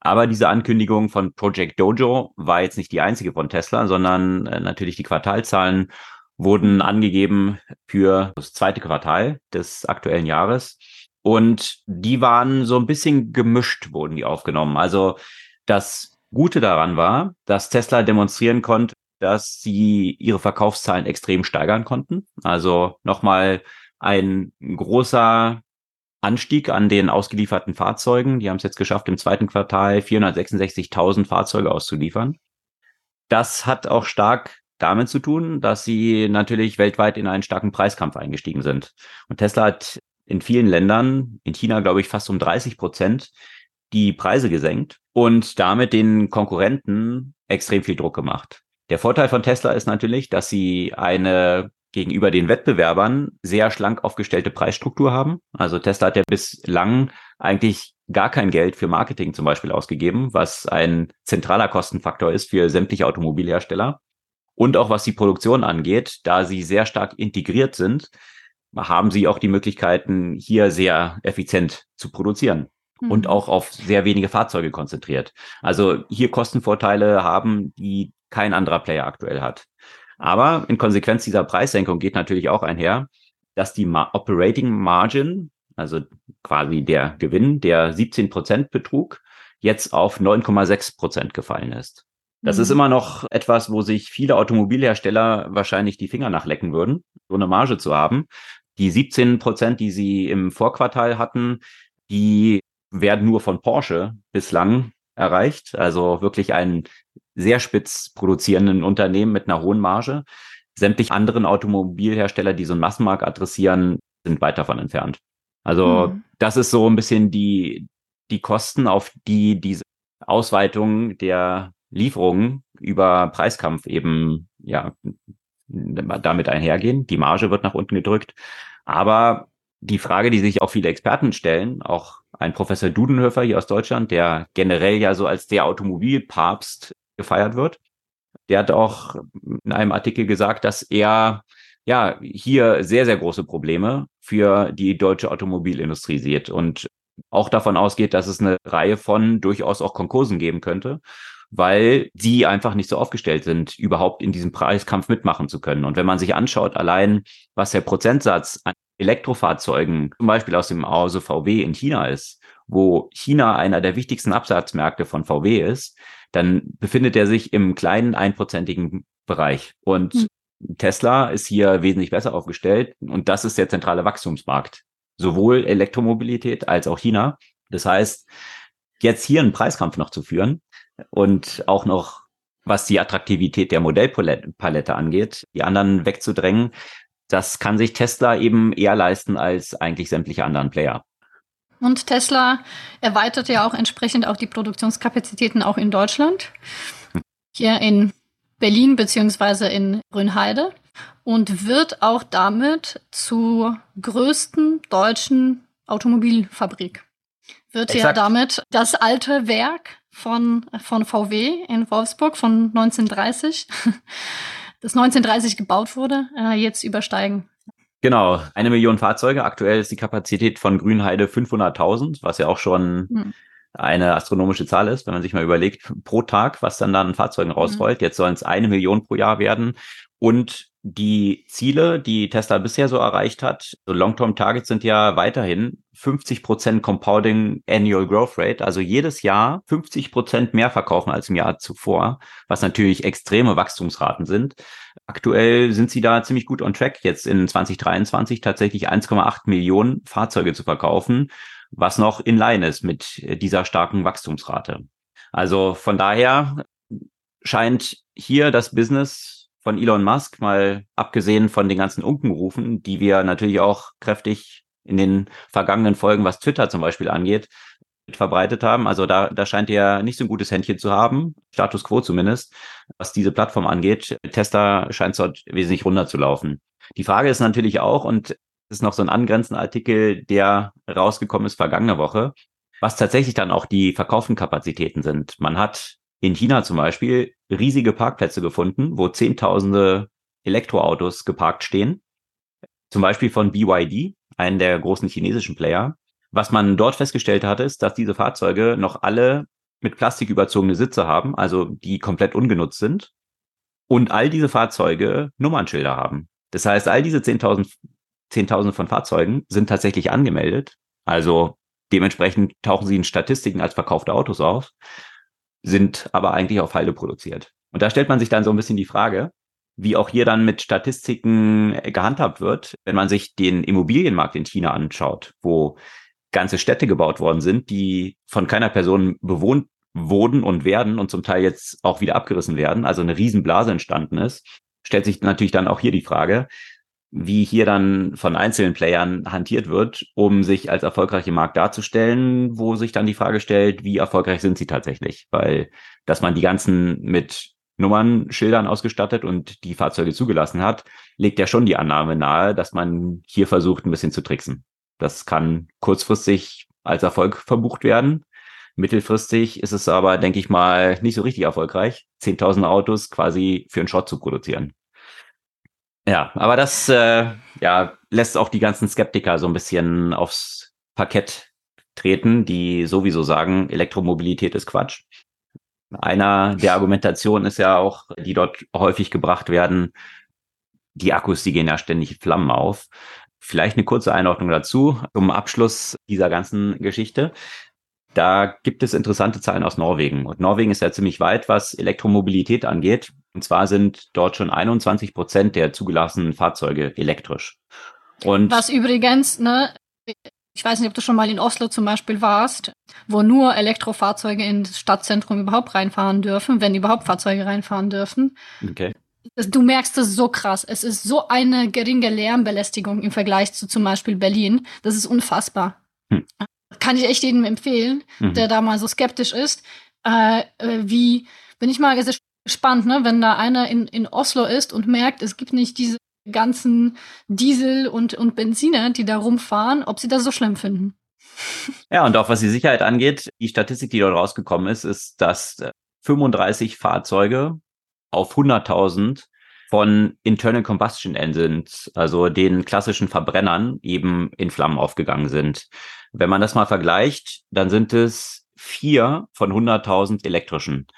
Aber diese Ankündigung von Project Dojo war jetzt nicht die einzige von Tesla, sondern äh, natürlich die Quartalzahlen wurden angegeben für das zweite Quartal des aktuellen Jahres. Und die waren so ein bisschen gemischt, wurden die aufgenommen. Also das Gute daran war, dass Tesla demonstrieren konnte, dass sie ihre Verkaufszahlen extrem steigern konnten. Also nochmal ein großer Anstieg an den ausgelieferten Fahrzeugen. Die haben es jetzt geschafft, im zweiten Quartal 466.000 Fahrzeuge auszuliefern. Das hat auch stark damit zu tun, dass sie natürlich weltweit in einen starken Preiskampf eingestiegen sind. Und Tesla hat in vielen Ländern, in China glaube ich fast um 30 Prozent, die Preise gesenkt und damit den Konkurrenten extrem viel Druck gemacht. Der Vorteil von Tesla ist natürlich, dass sie eine gegenüber den Wettbewerbern sehr schlank aufgestellte Preisstruktur haben. Also Tesla hat ja bislang eigentlich gar kein Geld für Marketing zum Beispiel ausgegeben, was ein zentraler Kostenfaktor ist für sämtliche Automobilhersteller. Und auch was die Produktion angeht, da sie sehr stark integriert sind, haben sie auch die Möglichkeiten, hier sehr effizient zu produzieren mhm. und auch auf sehr wenige Fahrzeuge konzentriert. Also hier Kostenvorteile haben, die kein anderer Player aktuell hat. Aber in Konsequenz dieser Preissenkung geht natürlich auch einher, dass die Ma Operating Margin, also quasi der Gewinn, der 17 Prozent betrug, jetzt auf 9,6 Prozent gefallen ist. Das mhm. ist immer noch etwas, wo sich viele Automobilhersteller wahrscheinlich die Finger nachlecken würden, so eine Marge zu haben. Die 17 Prozent, die sie im Vorquartal hatten, die werden nur von Porsche bislang erreicht. Also wirklich ein sehr spitz produzierenden Unternehmen mit einer hohen Marge. Sämtliche anderen Automobilhersteller, die so einen Massenmarkt adressieren, sind weit davon entfernt. Also mhm. das ist so ein bisschen die, die Kosten, auf die diese Ausweitung der Lieferungen über Preiskampf eben ja damit einhergehen. Die Marge wird nach unten gedrückt. Aber die Frage, die sich auch viele Experten stellen, auch ein Professor Dudenhöfer hier aus Deutschland, der generell ja so als der Automobilpapst gefeiert wird, der hat auch in einem Artikel gesagt, dass er ja hier sehr, sehr große Probleme für die deutsche Automobilindustrie sieht und auch davon ausgeht, dass es eine Reihe von durchaus auch Konkursen geben könnte weil sie einfach nicht so aufgestellt sind, überhaupt in diesem Preiskampf mitmachen zu können. Und wenn man sich anschaut, allein was der Prozentsatz an Elektrofahrzeugen, zum Beispiel aus dem Hause VW in China ist, wo China einer der wichtigsten Absatzmärkte von VW ist, dann befindet er sich im kleinen einprozentigen Bereich. Und mhm. Tesla ist hier wesentlich besser aufgestellt und das ist der zentrale Wachstumsmarkt. Sowohl Elektromobilität als auch China. Das heißt, jetzt hier einen Preiskampf noch zu führen, und auch noch, was die Attraktivität der Modellpalette angeht, die anderen wegzudrängen, das kann sich Tesla eben eher leisten als eigentlich sämtliche anderen Player. Und Tesla erweitert ja auch entsprechend auch die Produktionskapazitäten auch in Deutschland. Hier in Berlin beziehungsweise in Grünheide und wird auch damit zur größten deutschen Automobilfabrik. Wird Exakt. ja damit das alte Werk von, von VW in Wolfsburg von 1930, das 1930 gebaut wurde, äh, jetzt übersteigen. Genau, eine Million Fahrzeuge. Aktuell ist die Kapazität von Grünheide 500.000, was ja auch schon hm. eine astronomische Zahl ist, wenn man sich mal überlegt, pro Tag, was dann da an Fahrzeugen hm. rausrollt. Hm. Jetzt sollen es eine Million pro Jahr werden. Und die Ziele, die Tesla bisher so erreicht hat, so Long-Term-Targets sind ja weiterhin 50 Prozent Compounding Annual Growth Rate, also jedes Jahr 50 Prozent mehr verkaufen als im Jahr zuvor, was natürlich extreme Wachstumsraten sind. Aktuell sind sie da ziemlich gut on track, jetzt in 2023 tatsächlich 1,8 Millionen Fahrzeuge zu verkaufen, was noch in line ist mit dieser starken Wachstumsrate. Also von daher scheint hier das Business von Elon Musk, mal abgesehen von den ganzen Unkenrufen, die wir natürlich auch kräftig in den vergangenen Folgen, was Twitter zum Beispiel angeht, verbreitet haben. Also da, da scheint er nicht so ein gutes Händchen zu haben, Status quo zumindest, was diese Plattform angeht. Tesla scheint dort wesentlich runterzulaufen. Die Frage ist natürlich auch, und es ist noch so ein angrenzender Artikel, der rausgekommen ist vergangene Woche, was tatsächlich dann auch die verkauften Kapazitäten sind. Man hat in China zum Beispiel riesige Parkplätze gefunden, wo Zehntausende Elektroautos geparkt stehen. Zum Beispiel von BYD, einen der großen chinesischen Player. Was man dort festgestellt hat, ist, dass diese Fahrzeuge noch alle mit Plastik überzogene Sitze haben, also die komplett ungenutzt sind. Und all diese Fahrzeuge Nummernschilder haben. Das heißt, all diese 10.000 10.000 von Fahrzeugen sind tatsächlich angemeldet. Also dementsprechend tauchen sie in Statistiken als verkaufte Autos auf sind aber eigentlich auf Halde produziert. Und da stellt man sich dann so ein bisschen die Frage, wie auch hier dann mit Statistiken gehandhabt wird, wenn man sich den Immobilienmarkt in China anschaut, wo ganze Städte gebaut worden sind, die von keiner Person bewohnt wurden und werden und zum Teil jetzt auch wieder abgerissen werden, also eine Riesenblase entstanden ist, stellt sich natürlich dann auch hier die Frage, wie hier dann von einzelnen Playern hantiert wird, um sich als erfolgreiche Markt darzustellen, wo sich dann die Frage stellt, wie erfolgreich sind sie tatsächlich? Weil, dass man die ganzen mit Nummernschildern ausgestattet und die Fahrzeuge zugelassen hat, legt ja schon die Annahme nahe, dass man hier versucht, ein bisschen zu tricksen. Das kann kurzfristig als Erfolg verbucht werden. Mittelfristig ist es aber, denke ich mal, nicht so richtig erfolgreich, 10.000 Autos quasi für einen Schrott zu produzieren. Ja, aber das äh, ja, lässt auch die ganzen Skeptiker so ein bisschen aufs Parkett treten, die sowieso sagen, Elektromobilität ist Quatsch. Einer der Argumentationen ist ja auch, die dort häufig gebracht werden, die Akkus, die gehen ja ständig Flammen auf. Vielleicht eine kurze Einordnung dazu zum Abschluss dieser ganzen Geschichte. Da gibt es interessante Zahlen aus Norwegen. Und Norwegen ist ja ziemlich weit, was Elektromobilität angeht. Und zwar sind dort schon 21 Prozent der zugelassenen Fahrzeuge elektrisch. Und was übrigens, ne, ich weiß nicht, ob du schon mal in Oslo zum Beispiel warst, wo nur Elektrofahrzeuge ins Stadtzentrum überhaupt reinfahren dürfen, wenn überhaupt Fahrzeuge reinfahren dürfen. Okay. Du merkst es so krass. Es ist so eine geringe Lärmbelästigung im Vergleich zu zum Beispiel Berlin. Das ist unfassbar. Hm. Kann ich echt jedem empfehlen, mhm. der da mal so skeptisch ist, äh, äh wie Bin ich mal gespannt, ne, wenn da einer in, in Oslo ist und merkt, es gibt nicht diese ganzen Diesel und, und Benziner, die da rumfahren, ob sie das so schlimm finden. Ja, und auch was die Sicherheit angeht, die Statistik, die dort rausgekommen ist, ist, dass 35 äh, Fahrzeuge auf 100.000 von Internal Combustion Engines, also den klassischen Verbrennern, eben in Flammen aufgegangen sind. Wenn man das mal vergleicht, dann sind es vier von 100.000 elektrischen.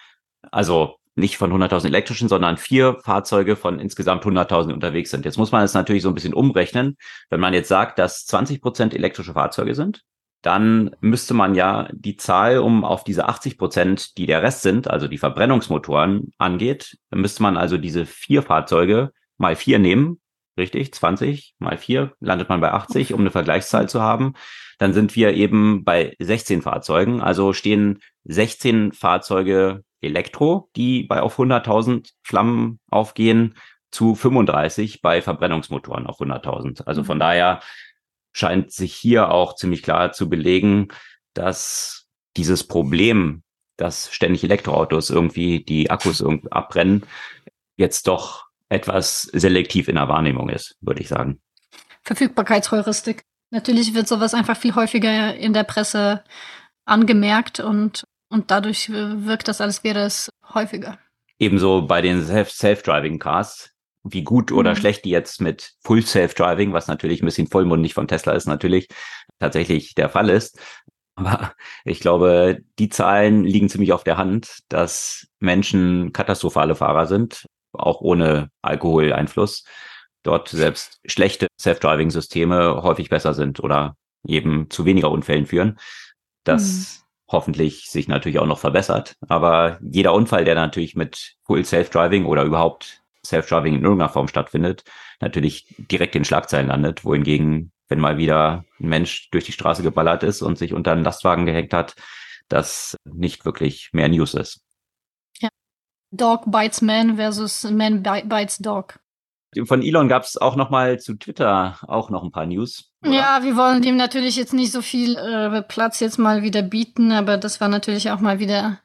Also nicht von 100.000 elektrischen, sondern vier Fahrzeuge von insgesamt 100.000 unterwegs sind. Jetzt muss man es natürlich so ein bisschen umrechnen. Wenn man jetzt sagt, dass 20 Prozent elektrische Fahrzeuge sind, dann müsste man ja die Zahl, um auf diese 80 Prozent, die der Rest sind, also die Verbrennungsmotoren angeht, müsste man also diese vier Fahrzeuge mal vier nehmen. Richtig, 20 mal vier landet man bei 80, um eine Vergleichszahl zu haben. Dann sind wir eben bei 16 Fahrzeugen. Also stehen 16 Fahrzeuge Elektro, die bei auf 100.000 Flammen aufgehen, zu 35 bei Verbrennungsmotoren auf 100.000. Also von mhm. daher scheint sich hier auch ziemlich klar zu belegen, dass dieses Problem, dass ständig Elektroautos irgendwie die Akkus irgendwie abbrennen, jetzt doch etwas selektiv in der Wahrnehmung ist, würde ich sagen. Verfügbarkeitsheuristik. Natürlich wird sowas einfach viel häufiger in der Presse angemerkt und, und dadurch wirkt das, als wäre es häufiger. Ebenso bei den Self-Driving Cars wie gut oder mhm. schlecht die jetzt mit Full Self-Driving, was natürlich ein bisschen vollmundig von Tesla ist, natürlich tatsächlich der Fall ist. Aber ich glaube, die Zahlen liegen ziemlich auf der Hand, dass Menschen katastrophale Fahrer sind, auch ohne Alkoholeinfluss. Dort selbst schlechte Self-Driving-Systeme häufig besser sind oder eben zu weniger Unfällen führen. Das mhm. hoffentlich sich natürlich auch noch verbessert. Aber jeder Unfall, der natürlich mit Full Self-Driving oder überhaupt Self-Driving in irgendeiner Form stattfindet, natürlich direkt in Schlagzeilen landet, wohingegen, wenn mal wieder ein Mensch durch die Straße geballert ist und sich unter einen Lastwagen gehängt hat, das nicht wirklich mehr News ist. Ja. Dog bites man versus man bites dog. Von Elon gab es auch noch mal zu Twitter auch noch ein paar News. Oder? Ja, wir wollen dem natürlich jetzt nicht so viel äh, Platz jetzt mal wieder bieten, aber das war natürlich auch mal wieder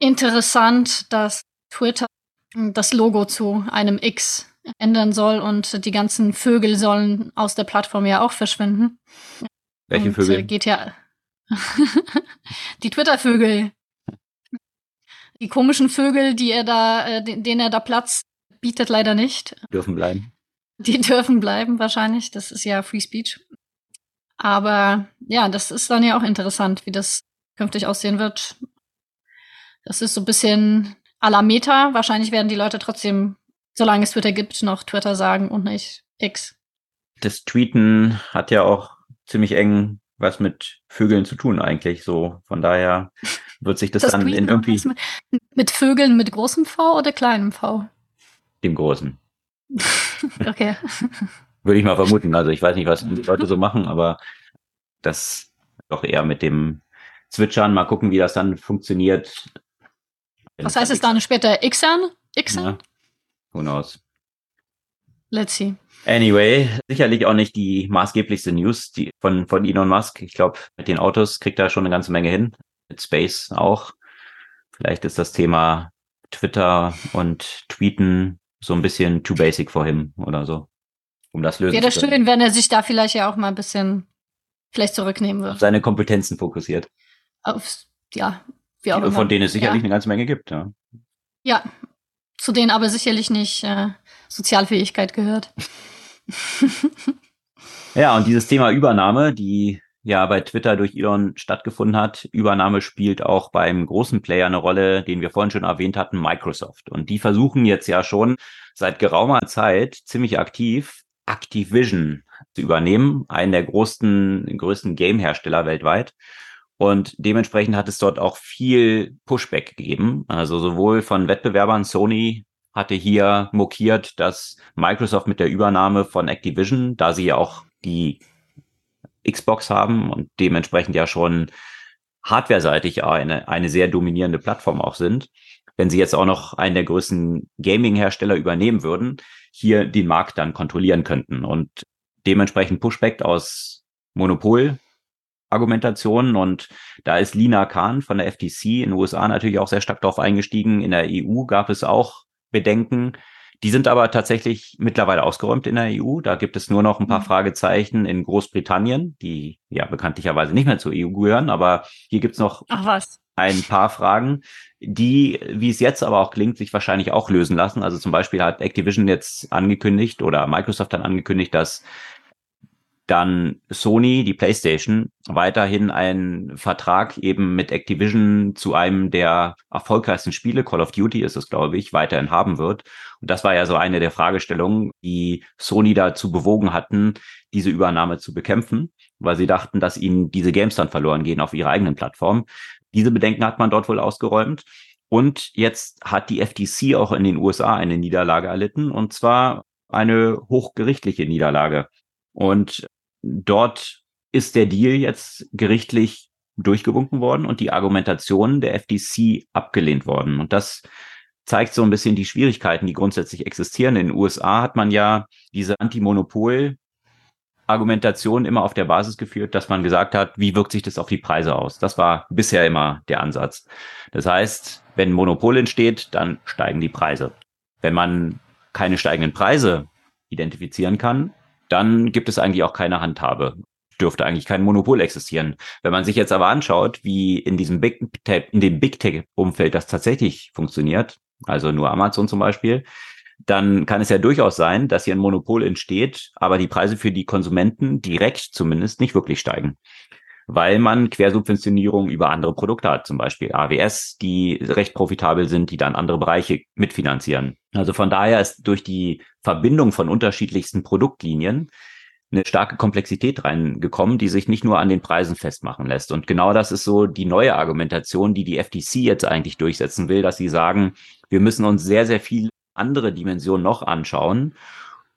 interessant, dass Twitter das Logo zu einem X ändern soll und die ganzen Vögel sollen aus der Plattform ja auch verschwinden. Welche und, Vögel? Äh, geht ja die Twitter-Vögel. Die komischen Vögel, die er da, äh, denen er da Platz bietet, leider nicht. Dürfen bleiben. Die dürfen bleiben wahrscheinlich. Das ist ja Free Speech. Aber ja, das ist dann ja auch interessant, wie das künftig aussehen wird. Das ist so ein bisschen la Meta. Wahrscheinlich werden die Leute trotzdem, solange es Twitter gibt, noch Twitter sagen und nicht X. Das Tweeten hat ja auch ziemlich eng was mit Vögeln zu tun eigentlich. So von daher wird sich das, das dann Tweeten in irgendwie mit, mit Vögeln mit großem V oder kleinem V? Dem großen. okay. Würde ich mal vermuten. Also ich weiß nicht, was die Leute so machen, aber das doch eher mit dem Zwitschern. Mal gucken, wie das dann funktioniert. Was heißt es dann später? Xern? Xern? Ja. Who knows? Let's see. Anyway, sicherlich auch nicht die maßgeblichste News die von, von Elon Musk. Ich glaube, mit den Autos kriegt er schon eine ganze Menge hin. Mit Space auch. Vielleicht ist das Thema Twitter und Tweeten so ein bisschen too basic for him oder so. Um das lösen Wäre schön, wenn er sich da vielleicht ja auch mal ein bisschen vielleicht zurücknehmen würde. Seine Kompetenzen fokussiert. Auf, ja, wie auch Von denen es sicherlich ja. eine ganze Menge gibt, ja. Ja, zu denen aber sicherlich nicht äh, Sozialfähigkeit gehört. ja, und dieses Thema Übernahme, die ja bei Twitter durch Elon stattgefunden hat, Übernahme spielt auch beim großen Player eine Rolle, den wir vorhin schon erwähnt hatten, Microsoft. Und die versuchen jetzt ja schon seit geraumer Zeit ziemlich aktiv Activision zu übernehmen, einen der größten, größten Game-Hersteller weltweit. Und dementsprechend hat es dort auch viel Pushback gegeben. Also sowohl von Wettbewerbern, Sony hatte hier mokiert, dass Microsoft mit der Übernahme von Activision, da sie ja auch die Xbox haben und dementsprechend ja schon hardware-seitig eine, eine sehr dominierende Plattform auch sind, wenn sie jetzt auch noch einen der größten Gaming-Hersteller übernehmen würden, hier den Markt dann kontrollieren könnten und dementsprechend Pushback aus Monopol Argumentationen und da ist Lina Kahn von der FTC in den USA natürlich auch sehr stark darauf eingestiegen. In der EU gab es auch Bedenken. Die sind aber tatsächlich mittlerweile ausgeräumt in der EU. Da gibt es nur noch ein paar mhm. Fragezeichen in Großbritannien, die ja bekanntlicherweise nicht mehr zur EU gehören, aber hier gibt's noch ein paar Fragen, die, wie es jetzt aber auch klingt, sich wahrscheinlich auch lösen lassen. Also zum Beispiel hat Activision jetzt angekündigt oder Microsoft dann angekündigt, dass dann Sony, die PlayStation, weiterhin einen Vertrag eben mit Activision zu einem der erfolgreichsten Spiele, Call of Duty ist es, glaube ich, weiterhin haben wird. Und das war ja so eine der Fragestellungen, die Sony dazu bewogen hatten, diese Übernahme zu bekämpfen, weil sie dachten, dass ihnen diese Games dann verloren gehen auf ihrer eigenen Plattform. Diese Bedenken hat man dort wohl ausgeräumt. Und jetzt hat die FTC auch in den USA eine Niederlage erlitten, und zwar eine hochgerichtliche Niederlage. Und Dort ist der Deal jetzt gerichtlich durchgewunken worden und die Argumentation der FTC abgelehnt worden. Und das zeigt so ein bisschen die Schwierigkeiten, die grundsätzlich existieren. In den USA hat man ja diese Antimonopol Argumentation immer auf der Basis geführt, dass man gesagt hat, wie wirkt sich das auf die Preise aus? Das war bisher immer der Ansatz. Das heißt, wenn Monopol entsteht, dann steigen die Preise. Wenn man keine steigenden Preise identifizieren kann, dann gibt es eigentlich auch keine Handhabe. Dürfte eigentlich kein Monopol existieren. Wenn man sich jetzt aber anschaut, wie in diesem Big Tech, in dem Big Tech Umfeld das tatsächlich funktioniert, also nur Amazon zum Beispiel, dann kann es ja durchaus sein, dass hier ein Monopol entsteht, aber die Preise für die Konsumenten direkt zumindest nicht wirklich steigen weil man Quersubventionierung über andere Produkte hat, zum Beispiel AWS, die recht profitabel sind, die dann andere Bereiche mitfinanzieren. Also von daher ist durch die Verbindung von unterschiedlichsten Produktlinien eine starke Komplexität reingekommen, die sich nicht nur an den Preisen festmachen lässt. Und genau das ist so die neue Argumentation, die die FTC jetzt eigentlich durchsetzen will, dass sie sagen, wir müssen uns sehr, sehr viel andere Dimensionen noch anschauen,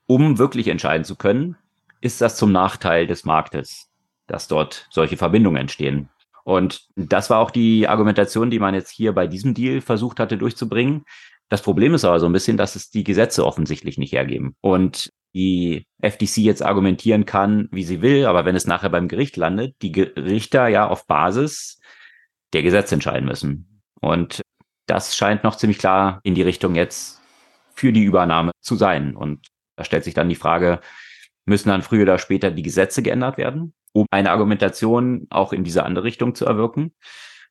um wirklich entscheiden zu können, ist das zum Nachteil des Marktes dass dort solche Verbindungen entstehen. Und das war auch die Argumentation, die man jetzt hier bei diesem Deal versucht hatte durchzubringen. Das Problem ist aber so ein bisschen, dass es die Gesetze offensichtlich nicht hergeben. Und die FTC jetzt argumentieren kann, wie sie will, aber wenn es nachher beim Gericht landet, die Richter ja auf Basis der Gesetze entscheiden müssen. Und das scheint noch ziemlich klar in die Richtung jetzt für die Übernahme zu sein. Und da stellt sich dann die Frage, müssen dann früher oder später die Gesetze geändert werden? Um eine Argumentation auch in diese andere Richtung zu erwirken.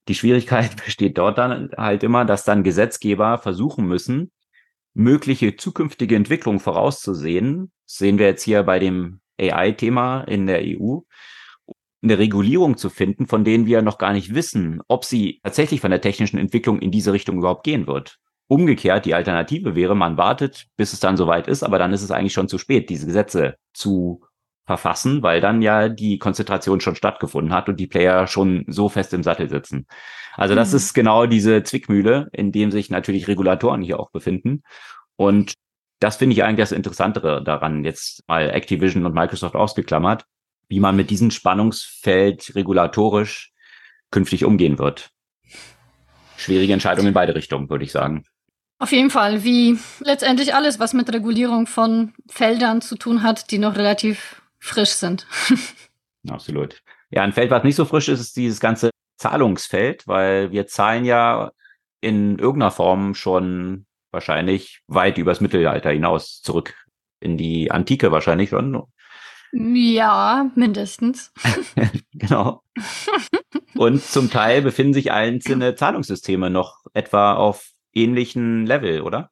Die Schwierigkeit besteht dort dann halt immer, dass dann Gesetzgeber versuchen müssen, mögliche zukünftige Entwicklungen vorauszusehen. Das sehen wir jetzt hier bei dem AI-Thema in der EU. Eine Regulierung zu finden, von denen wir noch gar nicht wissen, ob sie tatsächlich von der technischen Entwicklung in diese Richtung überhaupt gehen wird. Umgekehrt, die Alternative wäre, man wartet, bis es dann soweit ist, aber dann ist es eigentlich schon zu spät, diese Gesetze zu verfassen, weil dann ja die Konzentration schon stattgefunden hat und die Player schon so fest im Sattel sitzen. Also das mhm. ist genau diese Zwickmühle, in dem sich natürlich Regulatoren hier auch befinden. Und das finde ich eigentlich das Interessantere daran, jetzt mal Activision und Microsoft ausgeklammert, wie man mit diesem Spannungsfeld regulatorisch künftig umgehen wird. Schwierige Entscheidung in beide Richtungen, würde ich sagen. Auf jeden Fall, wie letztendlich alles, was mit Regulierung von Feldern zu tun hat, die noch relativ frisch sind. Absolut. Ja, ein Feld, was nicht so frisch ist, ist dieses ganze Zahlungsfeld, weil wir zahlen ja in irgendeiner Form schon wahrscheinlich weit übers Mittelalter hinaus zurück in die Antike wahrscheinlich schon. Ja, mindestens. genau. Und zum Teil befinden sich einzelne Zahlungssysteme noch etwa auf ähnlichen Level, oder?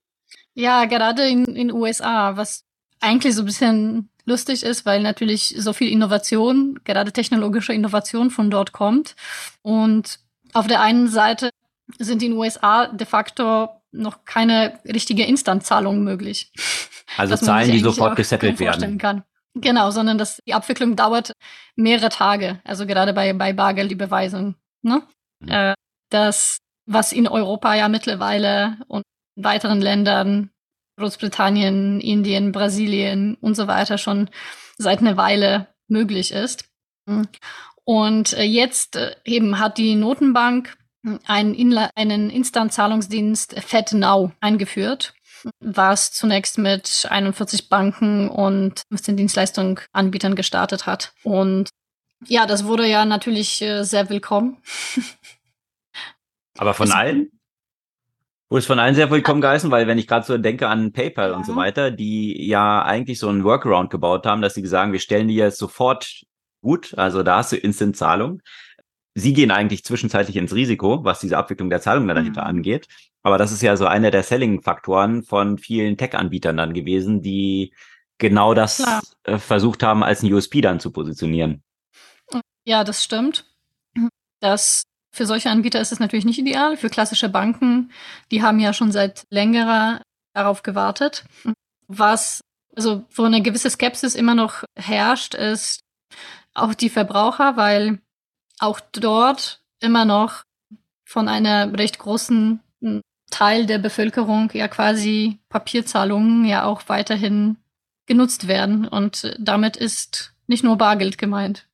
Ja, gerade in den USA, was eigentlich so ein bisschen lustig ist, weil natürlich so viel Innovation, gerade technologische Innovation von dort kommt. Und auf der einen Seite sind in den USA de facto noch keine richtige Instantzahlung möglich. Also Zahlen, die sofort gesettelt werden. Kann. Genau, sondern dass die Abwicklung dauert mehrere Tage, also gerade bei, bei Bargeldüberweisung. Ne? Mhm. Äh, das, was in Europa ja mittlerweile und in weiteren Ländern Großbritannien, Indien, Brasilien und so weiter schon seit einer Weile möglich ist. Und äh, jetzt äh, eben hat die Notenbank einen, Inla einen Instant-Zahlungsdienst FedNow eingeführt, was zunächst mit 41 Banken und 15 Dienstleistungsanbietern gestartet hat. Und Ja, das wurde ja natürlich äh, sehr willkommen. Aber von allen? Wurde es von allen sehr willkommen geheißen, weil wenn ich gerade so denke an PayPal ja. und so weiter, die ja eigentlich so einen Workaround gebaut haben, dass sie sagen, wir stellen die jetzt sofort gut, also da hast du Instant-Zahlung. Sie gehen eigentlich zwischenzeitlich ins Risiko, was diese Abwicklung der Zahlung dann dahinter mhm. angeht. Aber das ist ja so einer der Selling-Faktoren von vielen Tech-Anbietern dann gewesen, die genau das Klar. Äh, versucht haben, als ein USP dann zu positionieren. Ja, das stimmt. Das für solche Anbieter ist es natürlich nicht ideal. Für klassische Banken, die haben ja schon seit längerer darauf gewartet. Was, also, wo eine gewisse Skepsis immer noch herrscht, ist auch die Verbraucher, weil auch dort immer noch von einer recht großen Teil der Bevölkerung ja quasi Papierzahlungen ja auch weiterhin genutzt werden. Und damit ist nicht nur Bargeld gemeint.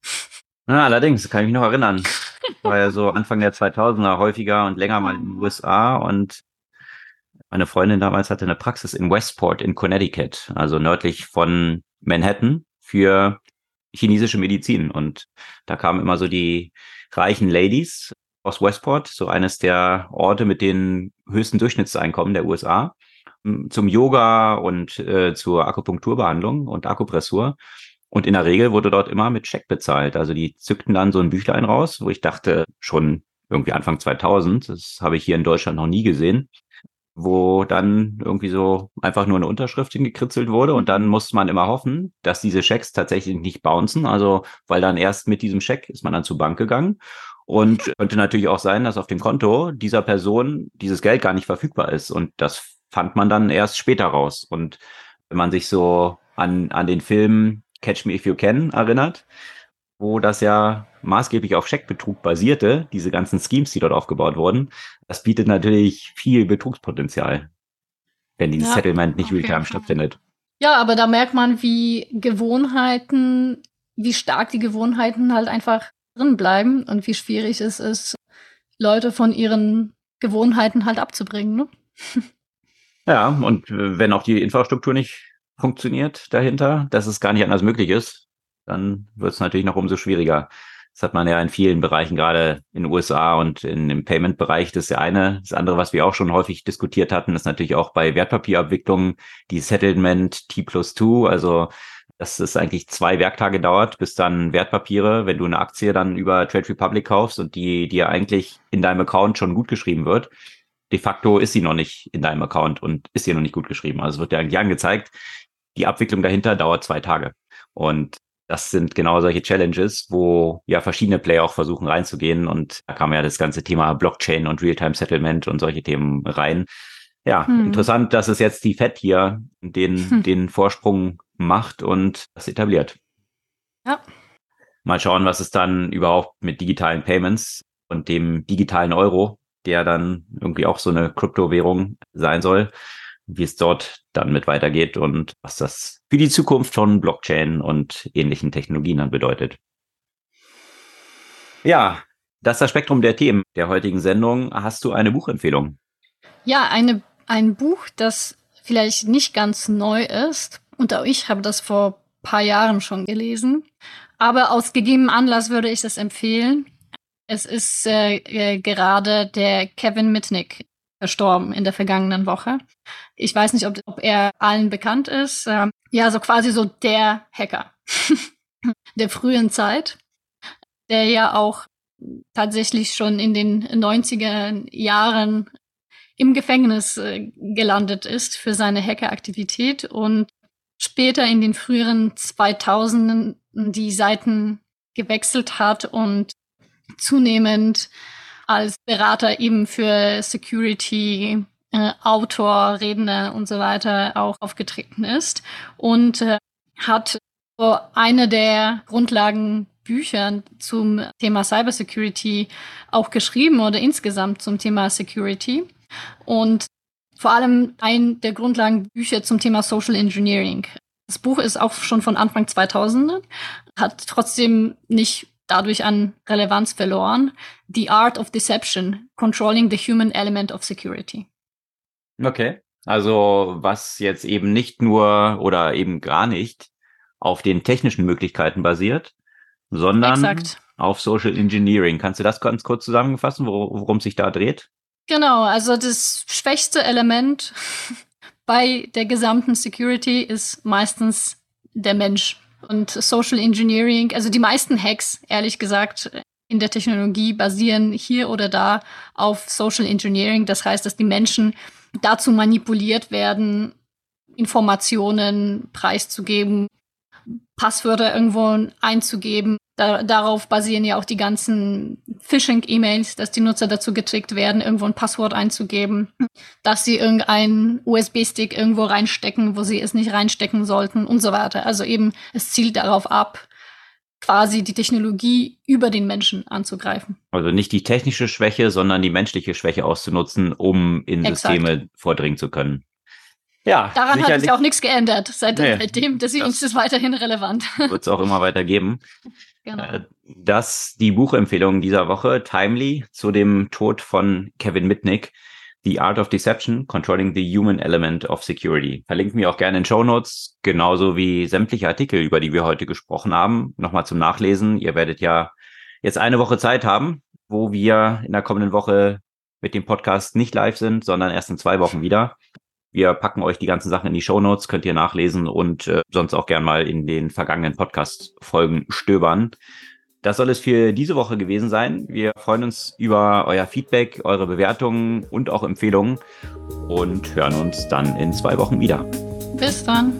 Ja, allerdings, kann ich mich noch erinnern. War ja so Anfang der 2000er häufiger und länger mal in den USA und meine Freundin damals hatte eine Praxis in Westport in Connecticut, also nördlich von Manhattan für chinesische Medizin. Und da kamen immer so die reichen Ladies aus Westport, so eines der Orte mit den höchsten Durchschnittseinkommen der USA, zum Yoga und äh, zur Akupunkturbehandlung und Akupressur. Und in der Regel wurde dort immer mit Scheck bezahlt. Also die zückten dann so ein Büchlein raus, wo ich dachte, schon irgendwie Anfang 2000, das habe ich hier in Deutschland noch nie gesehen, wo dann irgendwie so einfach nur eine Unterschrift hingekritzelt wurde und dann musste man immer hoffen, dass diese Schecks tatsächlich nicht bouncen. Also, weil dann erst mit diesem Scheck ist man dann zur Bank gegangen und könnte natürlich auch sein, dass auf dem Konto dieser Person dieses Geld gar nicht verfügbar ist und das fand man dann erst später raus. Und wenn man sich so an, an den Film Catch Me If You Can erinnert, wo das ja maßgeblich auf Scheckbetrug basierte, diese ganzen Schemes, die dort aufgebaut wurden. Das bietet natürlich viel Betrugspotenzial, wenn dieses ja, Settlement nicht realtime stattfindet. Ja, aber da merkt man, wie Gewohnheiten, wie stark die Gewohnheiten halt einfach drin bleiben und wie schwierig es ist, Leute von ihren Gewohnheiten halt abzubringen. Ne? Ja, und wenn auch die Infrastruktur nicht funktioniert dahinter, dass es gar nicht anders möglich ist, dann wird es natürlich noch umso schwieriger. Das hat man ja in vielen Bereichen, gerade in den USA und in dem Payment-Bereich. Das ist ja eine. Das andere, was wir auch schon häufig diskutiert hatten, ist natürlich auch bei Wertpapierabwicklungen die Settlement T plus 2. Also, dass es eigentlich zwei Werktage dauert, bis dann Wertpapiere, wenn du eine Aktie dann über Trade Republic kaufst und die dir eigentlich in deinem Account schon gut geschrieben wird, de facto ist sie noch nicht in deinem Account und ist hier noch nicht gut geschrieben. Also es wird dir eigentlich angezeigt, die Abwicklung dahinter dauert zwei Tage. Und das sind genau solche Challenges, wo ja verschiedene Player auch versuchen reinzugehen. Und da kam ja das ganze Thema Blockchain und Realtime Settlement und solche Themen rein. Ja, hm. interessant, dass es jetzt die FED hier den, hm. den Vorsprung macht und das etabliert. Ja. Mal schauen, was es dann überhaupt mit digitalen Payments und dem digitalen Euro, der dann irgendwie auch so eine Kryptowährung sein soll, wie es dort dann mit weitergeht und was das für die Zukunft von Blockchain und ähnlichen Technologien dann bedeutet. Ja, das ist das Spektrum der Themen der heutigen Sendung. Hast du eine Buchempfehlung? Ja, eine, ein Buch, das vielleicht nicht ganz neu ist. Und auch ich habe das vor paar Jahren schon gelesen. Aber aus gegebenem Anlass würde ich das empfehlen. Es ist äh, äh gerade der Kevin Mitnick verstorben in der vergangenen Woche. Ich weiß nicht, ob, ob er allen bekannt ist. Ähm, ja, so quasi so der Hacker der frühen Zeit, der ja auch tatsächlich schon in den 90er Jahren im Gefängnis äh, gelandet ist für seine Hackeraktivität und später in den früheren 2000ern die Seiten gewechselt hat und zunehmend als Berater eben für Security, äh, Autor, Redner und so weiter auch aufgetreten ist und äh, hat so eine der Grundlagenbücher zum Thema Cybersecurity auch geschrieben oder insgesamt zum Thema Security und vor allem ein der Grundlagenbücher zum Thema Social Engineering. Das Buch ist auch schon von Anfang 2000, hat trotzdem nicht dadurch an Relevanz verloren. The Art of Deception, Controlling the Human Element of Security. Okay. Also was jetzt eben nicht nur oder eben gar nicht auf den technischen Möglichkeiten basiert, sondern Exakt. auf Social Engineering. Kannst du das ganz kurz zusammenfassen, worum sich da dreht? Genau, also das schwächste Element bei der gesamten Security ist meistens der Mensch. Und Social Engineering, also die meisten Hacks, ehrlich gesagt, in der Technologie basieren hier oder da auf Social Engineering. Das heißt, dass die Menschen dazu manipuliert werden, Informationen preiszugeben, Passwörter irgendwo einzugeben. Da, darauf basieren ja auch die ganzen Phishing-E-Mails, dass die Nutzer dazu getrickt werden, irgendwo ein Passwort einzugeben, dass sie irgendeinen USB-Stick irgendwo reinstecken, wo sie es nicht reinstecken sollten und so weiter. Also eben, es zielt darauf ab, quasi die Technologie über den Menschen anzugreifen. Also nicht die technische Schwäche, sondern die menschliche Schwäche auszunutzen, um in Exakt. Systeme vordringen zu können. Ja, Daran hat sich auch nichts geändert. Seit, nee, seitdem, deswegen ist es weiterhin relevant. Wird es auch immer weiter geben. Genau. Äh, das die Buchempfehlung dieser Woche, Timely, zu dem Tod von Kevin Mitnick, The Art of Deception, Controlling the Human Element of Security. Verlinken wir auch gerne in Show Notes, genauso wie sämtliche Artikel, über die wir heute gesprochen haben. Nochmal zum Nachlesen. Ihr werdet ja jetzt eine Woche Zeit haben, wo wir in der kommenden Woche mit dem Podcast nicht live sind, sondern erst in zwei Wochen wieder. Wir packen euch die ganzen Sachen in die Show Notes, könnt ihr nachlesen und äh, sonst auch gern mal in den vergangenen Podcast-Folgen stöbern. Das soll es für diese Woche gewesen sein. Wir freuen uns über euer Feedback, eure Bewertungen und auch Empfehlungen und hören uns dann in zwei Wochen wieder. Bis dann.